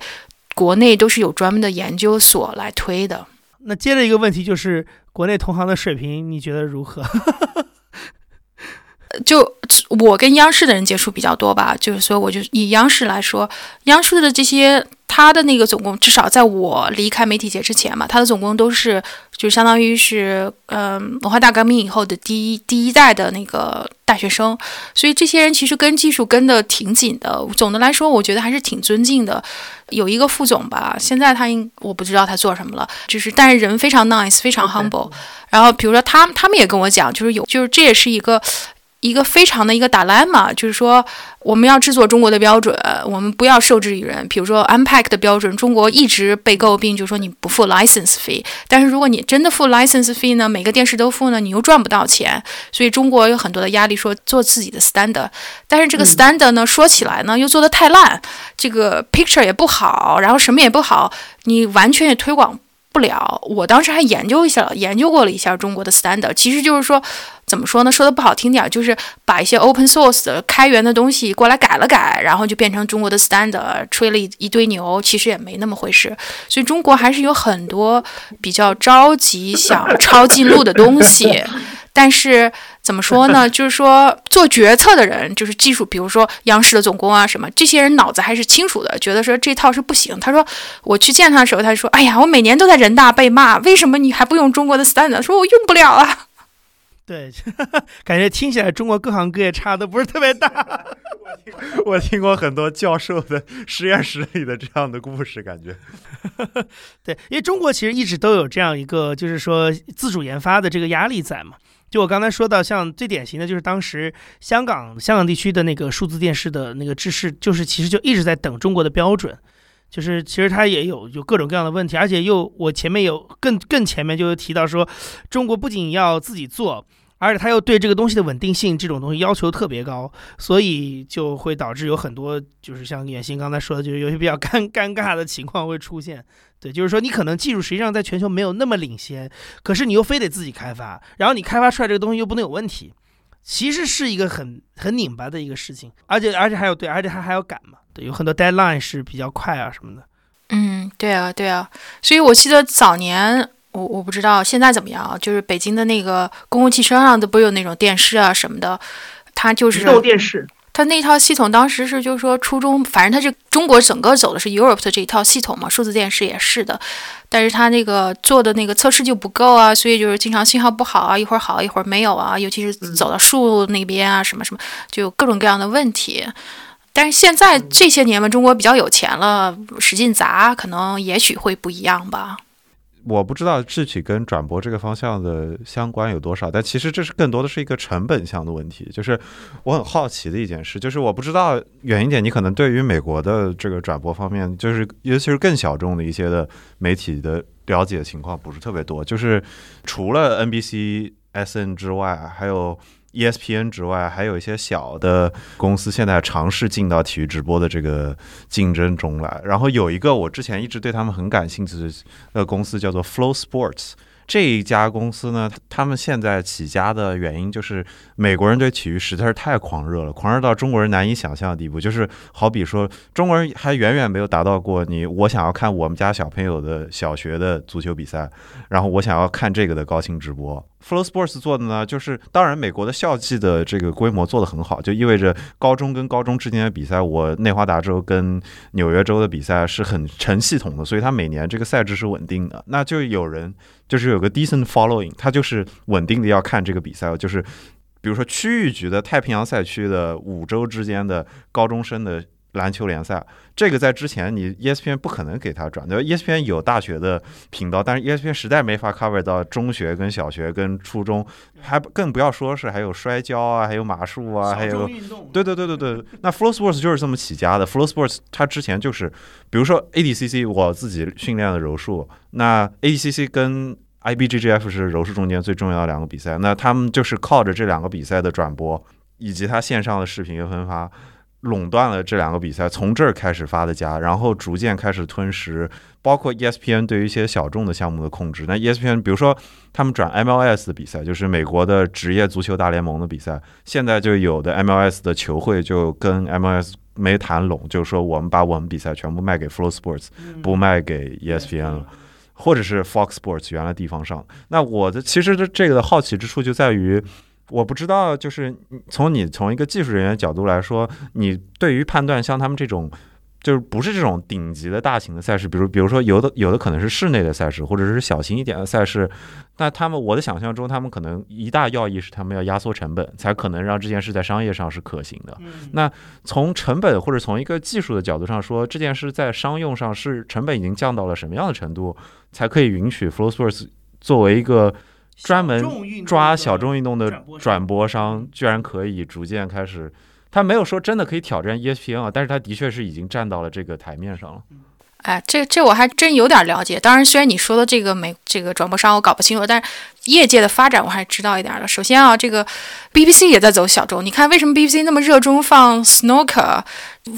国内都是有专门的研究所来推的。那接着一个问题就是，国内同行的水平你觉得如何？就我跟央视的人接触比较多吧，就是所以我就以央视来说，央视的这些。他的那个总共，至少在我离开媒体节之前嘛，他的总共都是，就相当于是，嗯，文化大革命以后的第一第一代的那个大学生，所以这些人其实跟技术跟的挺紧的。总的来说，我觉得还是挺尊敬的。有一个副总吧，现在他应我不知道他做什么了，就是但是人非常 nice，非常 humble。然后比如说他他们也跟我讲，就是有就是这也是一个。一个非常的一个打烂嘛，就是说我们要制作中国的标准，我们不要受制于人。比如说 Unpack 的标准，中国一直被诟病，就是说你不付 license fee。但是如果你真的付 license fee 呢，每个电视都付呢，你又赚不到钱。所以中国有很多的压力，说做自己的 standard。但是这个 standard 呢，说起来呢，又做的太烂，这个 picture 也不好，然后什么也不好，你完全也推广不了。我当时还研究一下，研究过了一下中国的 standard，其实就是说。怎么说呢？说的不好听点儿，就是把一些 open source 的开源的东西过来改了改，然后就变成中国的 standard，吹了一一堆牛，其实也没那么回事。所以中国还是有很多比较着急想抄近路的东西，但是怎么说呢？就是说做决策的人，就是技术，比如说央视的总工啊什么，这些人脑子还是清楚的，觉得说这套是不行。他说我去见他的时候，他说：“哎呀，我每年都在人大被骂，为什么你还不用中国的 standard？” 说我用不了啊。对，感觉听起来中国各行各业差的不是特别大。我听过很多教授的实验室里的这样的故事，感觉。对，因为中国其实一直都有这样一个，就是说自主研发的这个压力在嘛。就我刚才说到，像最典型的就是当时香港香港地区的那个数字电视的那个制式，就是其实就一直在等中国的标准。就是其实它也有有各种各样的问题，而且又我前面有更更前面就有提到说，中国不仅要自己做，而且它又对这个东西的稳定性这种东西要求特别高，所以就会导致有很多就是像远行刚才说的，就是有些比较尴 尴尬的情况会出现。对，就是说你可能技术实际上在全球没有那么领先，可是你又非得自己开发，然后你开发出来这个东西又不能有问题，其实是一个很很拧巴的一个事情，而且而且还有对，而且它还要赶嘛。对有很多 deadline 是比较快啊什么的。嗯，对啊，对啊。所以我记得早年，我我不知道现在怎么样啊。就是北京的那个公共汽车上都不有那种电视啊什么的，它就是移动电视。它那套系统当时是就是说初中，反正它是中国整个走的是 Europe 的这一套系统嘛，数字电视也是的。但是它那个做的那个测试就不够啊，所以就是经常信号不好啊，一会儿好一会儿没有啊，尤其是走到树那边啊什么什么，就有各种各样的问题。但是现在这些年嘛，中国比较有钱了，使劲砸，可能也许会不一样吧。我不知道具体跟转播这个方向的相关有多少，但其实这是更多的是一个成本项的问题。就是我很好奇的一件事，就是我不知道远一点，你可能对于美国的这个转播方面，就是尤其是更小众的一些的媒体的了解情况不是特别多。就是除了 NBC、SN 之外，还有。ESPN 之外，还有一些小的公司现在尝试进到体育直播的这个竞争中来。然后有一个我之前一直对他们很感兴趣的公司叫做 Flow Sports。这一家公司呢，他们现在起家的原因就是美国人对体育实在是太狂热了，狂热到中国人难以想象的地步。就是好比说，中国人还远远没有达到过你我想要看我们家小朋友的小学的足球比赛，然后我想要看这个的高清直播。Flow Sports 做的呢，就是当然美国的校际的这个规模做得很好，就意味着高中跟高中之间的比赛，我内华达州跟纽约州的比赛是很成系统的，所以它每年这个赛制是稳定的。那就有人就是有个 decent following，他就是稳定的要看这个比赛，就是比如说区域局的太平洋赛区的五州之间的高中生的。篮球联赛，这个在之前你 ESPN 不可能给他转，对吧？ESPN 有大学的频道，但是 ESPN 实在没法 cover 到中学、跟小学、跟初中，还更不要说是还有摔跤啊，还有马术啊，还有对对对对对。那 Flow Sports 就是这么起家的。Flow Sports 它之前就是，比如说 ADCC，我自己训练的柔术，那 ADCC 跟 IBJJF 是柔术中间最重要的两个比赛，那他们就是靠着这两个比赛的转播以及它线上的视频分发。垄断了这两个比赛，从这儿开始发的家，然后逐渐开始吞食，包括 ESPN 对于一些小众的项目的控制。那 ESPN 比如说他们转 MLS 的比赛，就是美国的职业足球大联盟的比赛，现在就有的 MLS 的球会就跟 MLS 没谈拢，就是说我们把我们比赛全部卖给 Flow Sports，不卖给 ESPN 了，或者是 Fox Sports 原来地方上。那我的其实这这个的好奇之处就在于。我不知道，就是从你从一个技术人员角度来说，你对于判断像他们这种，就是不是这种顶级的大型的赛事，比如比如说有的有的可能是室内的赛事，或者是小型一点的赛事，那他们我的想象中，他们可能一大要义是他们要压缩成本，才可能让这件事在商业上是可行的。那从成本或者从一个技术的角度上说，这件事在商用上是成本已经降到了什么样的程度，才可以允许 Flow Sports 作为一个。专门抓小众运动的转播商，居然可以逐渐开始，他没有说真的可以挑战 ESPN 啊，但是他的确是已经站到了这个台面上了。哎，这这我还真有点了解。当然，虽然你说的这个美这个转播商我搞不清楚，但是业界的发展我还知道一点的。首先啊，这个 BBC 也在走小众。你看，为什么 BBC 那么热衷放 Snooker，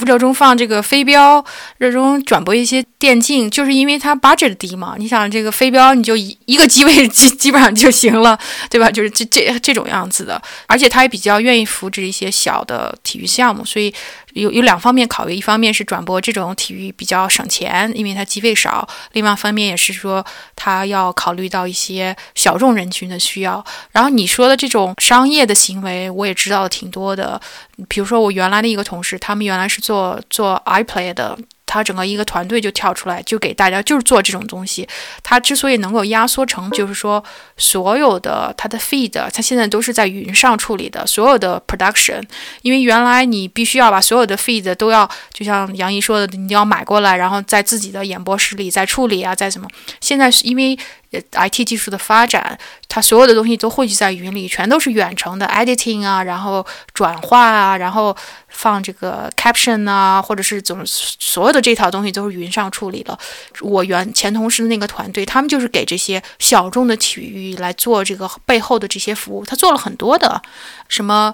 热衷放这个飞镖，热衷转播一些电竞，就是因为它 budget 低嘛。你想，这个飞镖你就一一个机位 基基本上就行了，对吧？就是这这这种样子的。而且他也比较愿意扶持一些小的体育项目，所以。有有两方面考虑，一方面是转播这种体育比较省钱，因为它机位少；另外一方面也是说，它要考虑到一些小众人群的需要。然后你说的这种商业的行为，我也知道的挺多的。比如说我原来的一个同事，他们原来是做做 iPlay 的。他整个一个团队就跳出来，就给大家就是做这种东西。他之所以能够压缩成，就是说所有的他的 feed，他现在都是在云上处理的，所有的 production。因为原来你必须要把所有的 feed 都要，就像杨怡说的，你要买过来，然后在自己的演播室里再处理啊，再什么。现在是因为。IT 技术的发展，它所有的东西都汇聚在云里，全都是远程的 editing 啊，然后转化啊，然后放这个 caption 啊，或者是总所有的这套东西都是云上处理了。我原前同事的那个团队，他们就是给这些小众的体育来做这个背后的这些服务，他做了很多的什么。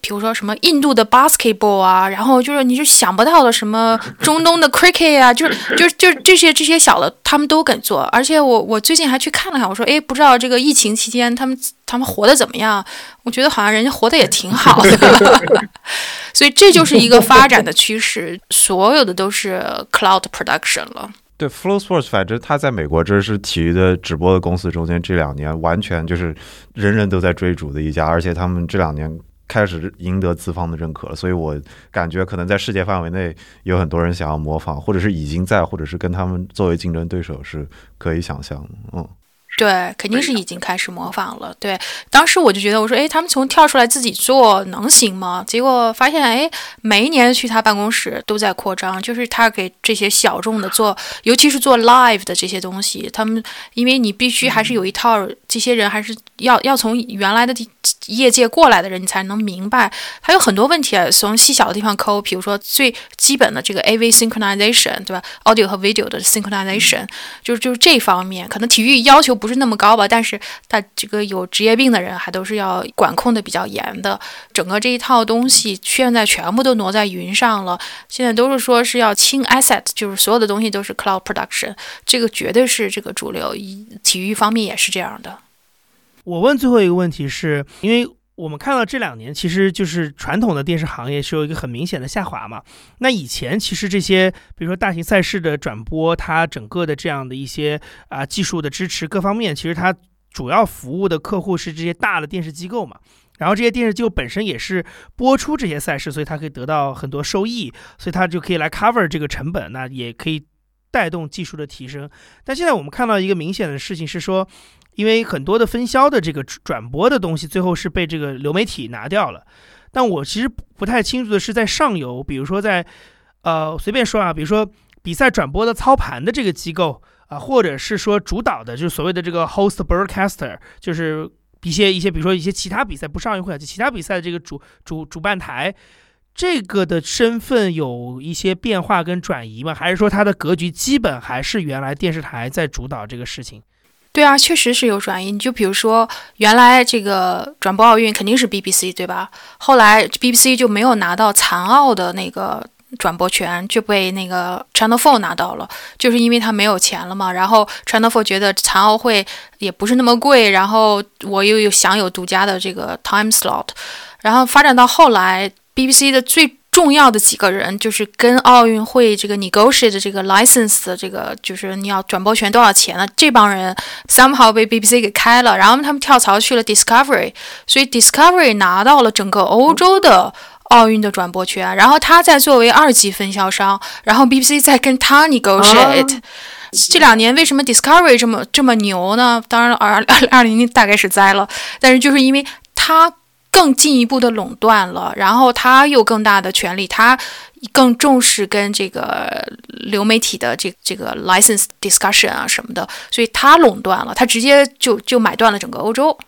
比如说什么印度的 basketball 啊，然后就是你就想不到的什么中东的 cricket 啊，就是就是就是这些这些小的他们都敢做，而且我我最近还去看了看，我说哎，不知道这个疫情期间他们他们活得怎么样？我觉得好像人家活得也挺好的，所以这就是一个发展的趋势，所有的都是 cloud production 了。对，Flow Sports 反正它在美国这是体育的直播的公司中间，这两年完全就是人人都在追逐的一家，而且他们这两年。开始赢得资方的认可了，所以我感觉可能在世界范围内有很多人想要模仿，或者是已经在，或者是跟他们作为竞争对手是可以想象的，嗯。对，肯定是已经开始模仿了。对，当时我就觉得，我说，哎，他们从跳出来自己做能行吗？结果发现，哎，每一年去他办公室都在扩张，就是他给这些小众的做，尤其是做 live 的这些东西，他们因为你必须还是有一套，这些人还是要要从原来的业界过来的人，你才能明白，还有很多问题啊，从细小的地方抠，比如说最基本的这个 AV synchronization，对吧？audio 和 video 的 synchronization，就是就是这方面，可能体育要求。不是那么高吧，但是他这个有职业病的人还都是要管控的比较严的。整个这一套东西现在全部都挪在云上了，现在都是说是要清 asset，就是所有的东西都是 cloud production，这个绝对是这个主流。体育方面也是这样的。我问最后一个问题，是因为。我们看到这两年，其实就是传统的电视行业是有一个很明显的下滑嘛。那以前其实这些，比如说大型赛事的转播，它整个的这样的一些啊技术的支持各方面，其实它主要服务的客户是这些大的电视机构嘛。然后这些电视机构本身也是播出这些赛事，所以它可以得到很多收益，所以它就可以来 cover 这个成本，那也可以带动技术的提升。但现在我们看到一个明显的事情是说。因为很多的分销的这个转播的东西，最后是被这个流媒体拿掉了。但我其实不太清楚的是，在上游，比如说在，呃，随便说啊，比如说比赛转播的操盘的这个机构啊，或者是说主导的，就是所谓的这个 host broadcaster，就是一些一些，比如说一些其他比赛不上运会，就其他比赛的这个主主主办台，这个的身份有一些变化跟转移吗？还是说它的格局基本还是原来电视台在主导这个事情？对啊，确实是有转移。你就比如说，原来这个转播奥运肯定是 BBC 对吧？后来 BBC 就没有拿到残奥的那个转播权，就被那个 Channel Four 拿到了，就是因为他没有钱了嘛。然后 Channel Four 觉得残奥会也不是那么贵，然后我又有享有独家的这个 time slot，然后发展到后来 BBC 的最。重要的几个人就是跟奥运会这个 negotiate 这个 license 的这个，就是你要转播权多少钱呢？这帮人 somehow 被 BBC 给开了，然后他们跳槽去了 Discovery，所以 Discovery 拿到了整个欧洲的奥运的转播权，然后他再作为二级分销商，然后 BBC 再跟他 negotiate。这两年为什么 Discovery 这么这么牛呢？当然，二二二零大概是栽了，但是就是因为他。更进一步的垄断了，然后他有更大的权利，他更重视跟这个流媒体的这这个 license discussion 啊什么的，所以他垄断了，他直接就就买断了整个欧洲。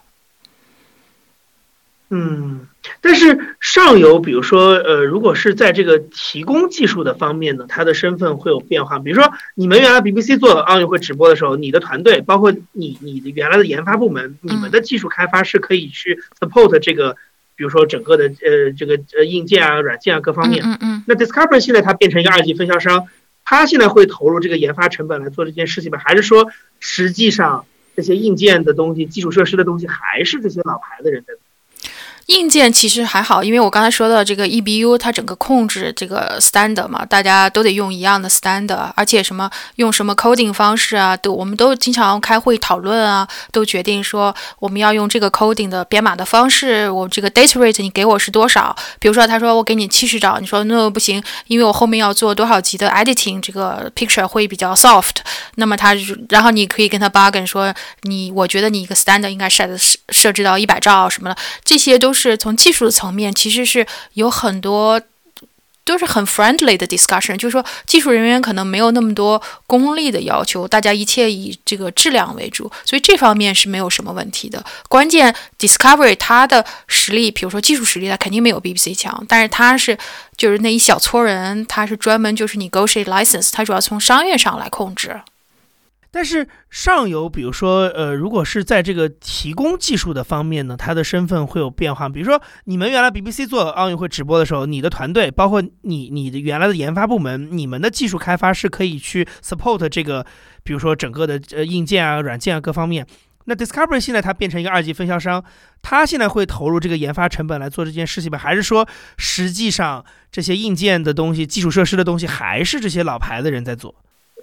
嗯，但是上游，比如说，呃，如果是在这个提供技术的方面呢，它的身份会有变化。比如说，你们原来 BBC 做奥运会直播的时候，你的团队，包括你你的原来的研发部门，你们的技术开发是可以去 support 这个，比如说整个的呃这个呃硬件啊、软件啊各方面。嗯嗯。那 Discovery 现在它变成一个二级分销商，它现在会投入这个研发成本来做这件事情吗？还是说实际上这些硬件的东西、基础设施的东西还是这些老牌的人在？硬件其实还好，因为我刚才说的这个 EBU，它整个控制这个 standard 嘛，大家都得用一样的 standard，而且什么用什么 coding 方式啊，都我们都经常开会讨论啊，都决定说我们要用这个 coding 的编码的方式，我这个 data rate 你给我是多少？比如说他说我给你七十兆，你说那不行，因为我后面要做多少级的 editing，这个 picture 会比较 soft，那么他然后你可以跟他 bargain 说你我觉得你一个 standard 应该设设设置到一百兆什么的，这些都。是从技术的层面，其实是有很多都是很 friendly 的 discussion，就是说技术人员可能没有那么多功利的要求，大家一切以这个质量为主，所以这方面是没有什么问题的。关键 Discovery 它的实力，比如说技术实力，它肯定没有 BBC 强，但是它是就是那一小撮人，他是专门就是 negotiate license，它主要从商业上来控制。但是上游，比如说，呃，如果是在这个提供技术的方面呢，它的身份会有变化。比如说，你们原来 BBC 做奥运会直播的时候，你的团队，包括你你的原来的研发部门，你们的技术开发是可以去 support 这个，比如说整个的呃硬件啊、软件啊各方面。那 Discovery 现在它变成一个二级分销商，它现在会投入这个研发成本来做这件事情吗？还是说实际上这些硬件的东西、基础设施的东西还是这些老牌的人在做？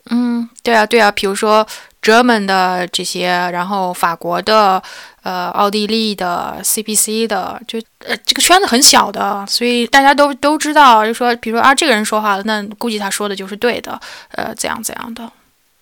嗯，对啊，对啊，比如说 German 的这些，然后法国的，呃，奥地利的，CPC 的，就呃这个圈子很小的，所以大家都都知道，就说，比如说啊，这个人说话，那估计他说的就是对的，呃，怎样怎样的。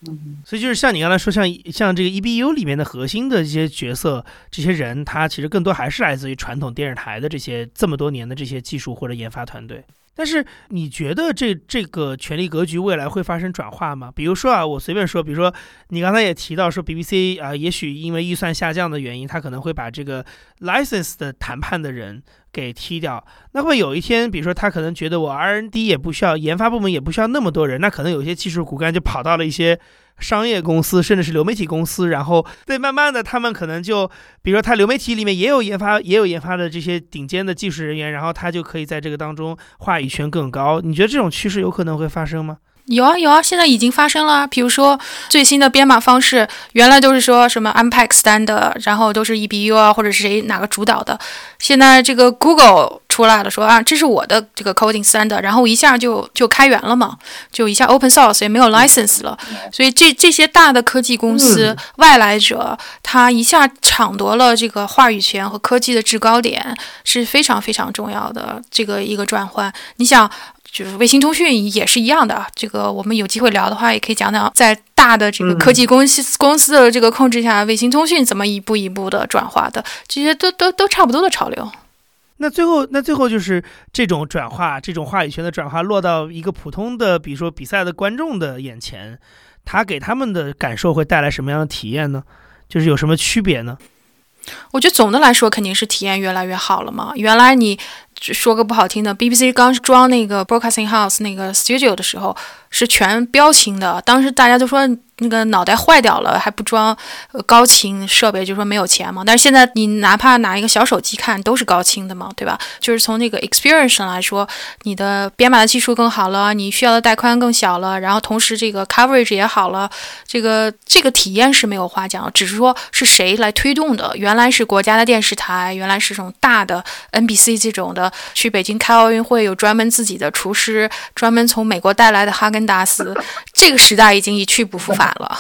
嗯，所以就是像你刚才说，像像这个 EBU 里面的核心的这些角色，这些人，他其实更多还是来自于传统电视台的这些这么多年的这些技术或者研发团队。但是你觉得这这个权力格局未来会发生转化吗？比如说啊，我随便说，比如说你刚才也提到说 BBC 啊，也许因为预算下降的原因，他可能会把这个 license 的谈判的人给踢掉。那会有一天，比如说他可能觉得我 R&D 也不需要，研发部门也不需要那么多人，那可能有些技术骨干就跑到了一些。商业公司甚至是流媒体公司，然后对慢慢的，他们可能就，比如说他流媒体里面也有研发，也有研发的这些顶尖的技术人员，然后他就可以在这个当中话语权更高。你觉得这种趋势有可能会发生吗？有啊有啊，现在已经发生了。比如说最新的编码方式，原来都是说什么 Unpack Standard，然后都是 EBU 啊，或者是谁哪个主导的。现在这个 Google 出来了，说啊，这是我的这个 Coding Standard，然后一下就就开源了嘛，就一下 Open Source 也没有 License 了。所以这这些大的科技公司外来者，他一下抢夺了这个话语权和科技的制高点，是非常非常重要的这个一个转换。你想。就是卫星通讯也是一样的，这个我们有机会聊的话，也可以讲讲在大的这个科技公司公司的这个控制下，卫星通讯怎么一步一步的转化的，这些都都都差不多的潮流。那最后，那最后就是这种转化，这种话语权的转化落到一个普通的，比如说比赛的观众的眼前，他给他们的感受会带来什么样的体验呢？就是有什么区别呢？我觉得总的来说肯定是体验越来越好了嘛。原来你说个不好听的，BBC 刚装那个 Broadcasting House 那个 Studio 的时候是全标清的，当时大家都说。那个脑袋坏掉了还不装高清设备，就说没有钱嘛。但是现在你哪怕拿一个小手机看都是高清的嘛，对吧？就是从那个 experience 上来说，你的编码的技术更好了，你需要的带宽更小了，然后同时这个 coverage 也好了，这个这个体验是没有话讲，只是说是谁来推动的。原来是国家的电视台，原来是这种大的 NBC 这种的，去北京开奥运会有专门自己的厨师，专门从美国带来的哈根达斯，这个时代已经一去不复返。了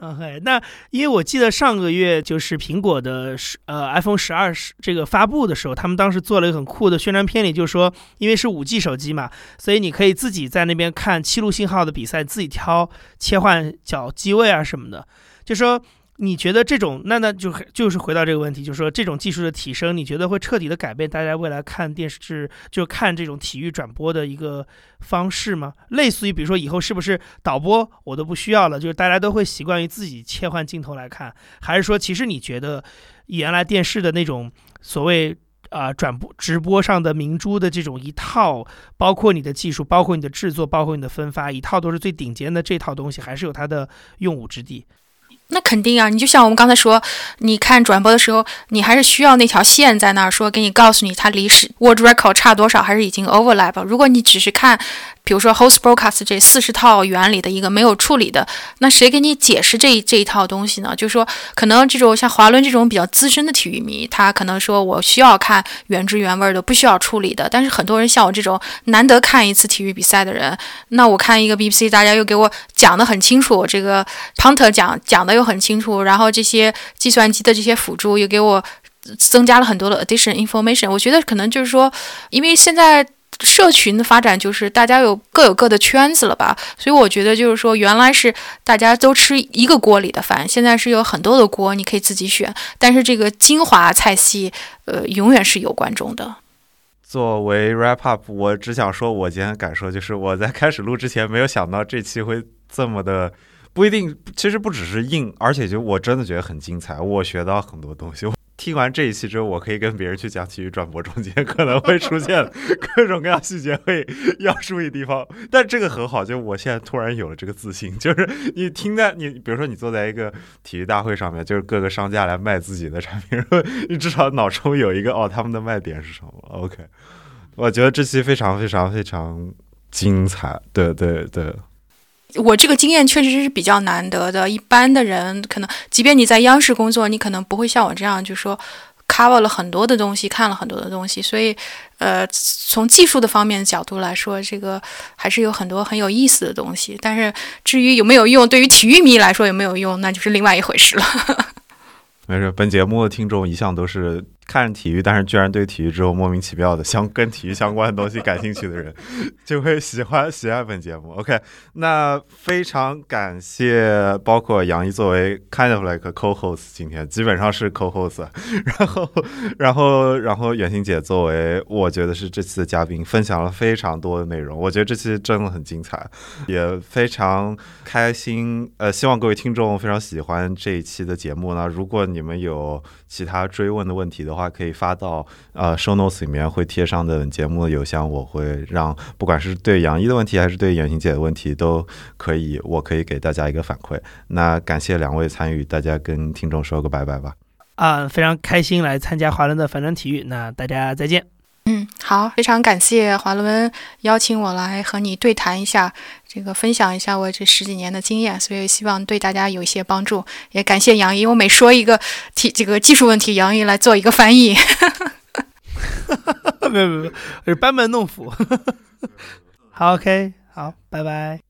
，OK，那因为我记得上个月就是苹果的十呃 iPhone 十二这个发布的时候，他们当时做了一个很酷的宣传片里，就是说因为是五 G 手机嘛，所以你可以自己在那边看七路信号的比赛，自己挑切换角机位啊什么的，就说。你觉得这种那那就就是回到这个问题，就是说这种技术的提升，你觉得会彻底的改变大家未来看电视就看这种体育转播的一个方式吗？类似于比如说以后是不是导播我都不需要了，就是大家都会习惯于自己切换镜头来看，还是说其实你觉得原来电视的那种所谓啊转播直播上的明珠的这种一套，包括你的技术，包括你的制作，包括你的分发，一套都是最顶尖的这套东西，还是有它的用武之地。那肯定啊，你就像我们刚才说，你看转播的时候，你还是需要那条线在那儿说，给你告诉你它离是 word record 差多少，还是已经 overlap。如果你只是看。比如说，host broadcast 这四十套原理的一个没有处理的，那谁给你解释这这一套东西呢？就是说，可能这种像华伦这种比较资深的体育迷，他可能说我需要看原汁原味的，不需要处理的。但是很多人像我这种难得看一次体育比赛的人，那我看一个 BBC，大家又给我讲的很清楚，这个 punter 讲讲的又很清楚，然后这些计算机的这些辅助又给我增加了很多的 addition information。我觉得可能就是说，因为现在。社群的发展就是大家有各有各的圈子了吧，所以我觉得就是说，原来是大家都吃一个锅里的饭，现在是有很多的锅，你可以自己选。但是这个精华菜系，呃，永远是有观众的。作为 wrap up，我只想说，我今天感受就是我在开始录之前没有想到这期会这么的，不一定，其实不只是硬，而且就我真的觉得很精彩，我学到很多东西。听完这一期之后，我可以跟别人去讲体育转播中间可能会出现 各种各样细节会要注意地方，但这个很好，就我现在突然有了这个自信，就是你听在你比如说你坐在一个体育大会上面，就是各个商家来卖自己的产品，你至少脑中有一个哦他们的卖点是什么？OK，我觉得这期非常非常非常精彩，对对对。我这个经验确实是比较难得的。一般的人可能，即便你在央视工作，你可能不会像我这样，就说 cover 了很多的东西，看了很多的东西。所以，呃，从技术的方面角度来说，这个还是有很多很有意思的东西。但是，至于有没有用，对于体育迷来说有没有用，那就是另外一回事了。没事，本节目的听众一向都是。看体育，但是居然对体育之后莫名其妙的相跟体育相关的东西感兴趣的人，就会喜欢喜爱本节目。OK，那非常感谢，包括杨一作为 kind of like co-host，今天基本上是 co-host，然后然后然后远行姐作为我觉得是这次的嘉宾，分享了非常多的内容。我觉得这期真的很精彩，也非常开心。呃，希望各位听众非常喜欢这一期的节目呢。如果你们有其他追问的问题的，的话可以发到呃 show notes 里面会贴上的节目的邮箱，我会让不管是对杨一的问题还是对袁行姐的问题都可以，我可以给大家一个反馈。那感谢两位参与，大家跟听众说个拜拜吧。啊，非常开心来参加华伦的反转体育，那大家再见。嗯，好，非常感谢华伦邀请我来和你对谈一下，这个分享一下我这十几年的经验，所以希望对大家有一些帮助。也感谢杨毅，我每说一个提这个技术问题，杨毅来做一个翻译。没有没有，是班门弄斧。好，OK，好，拜拜。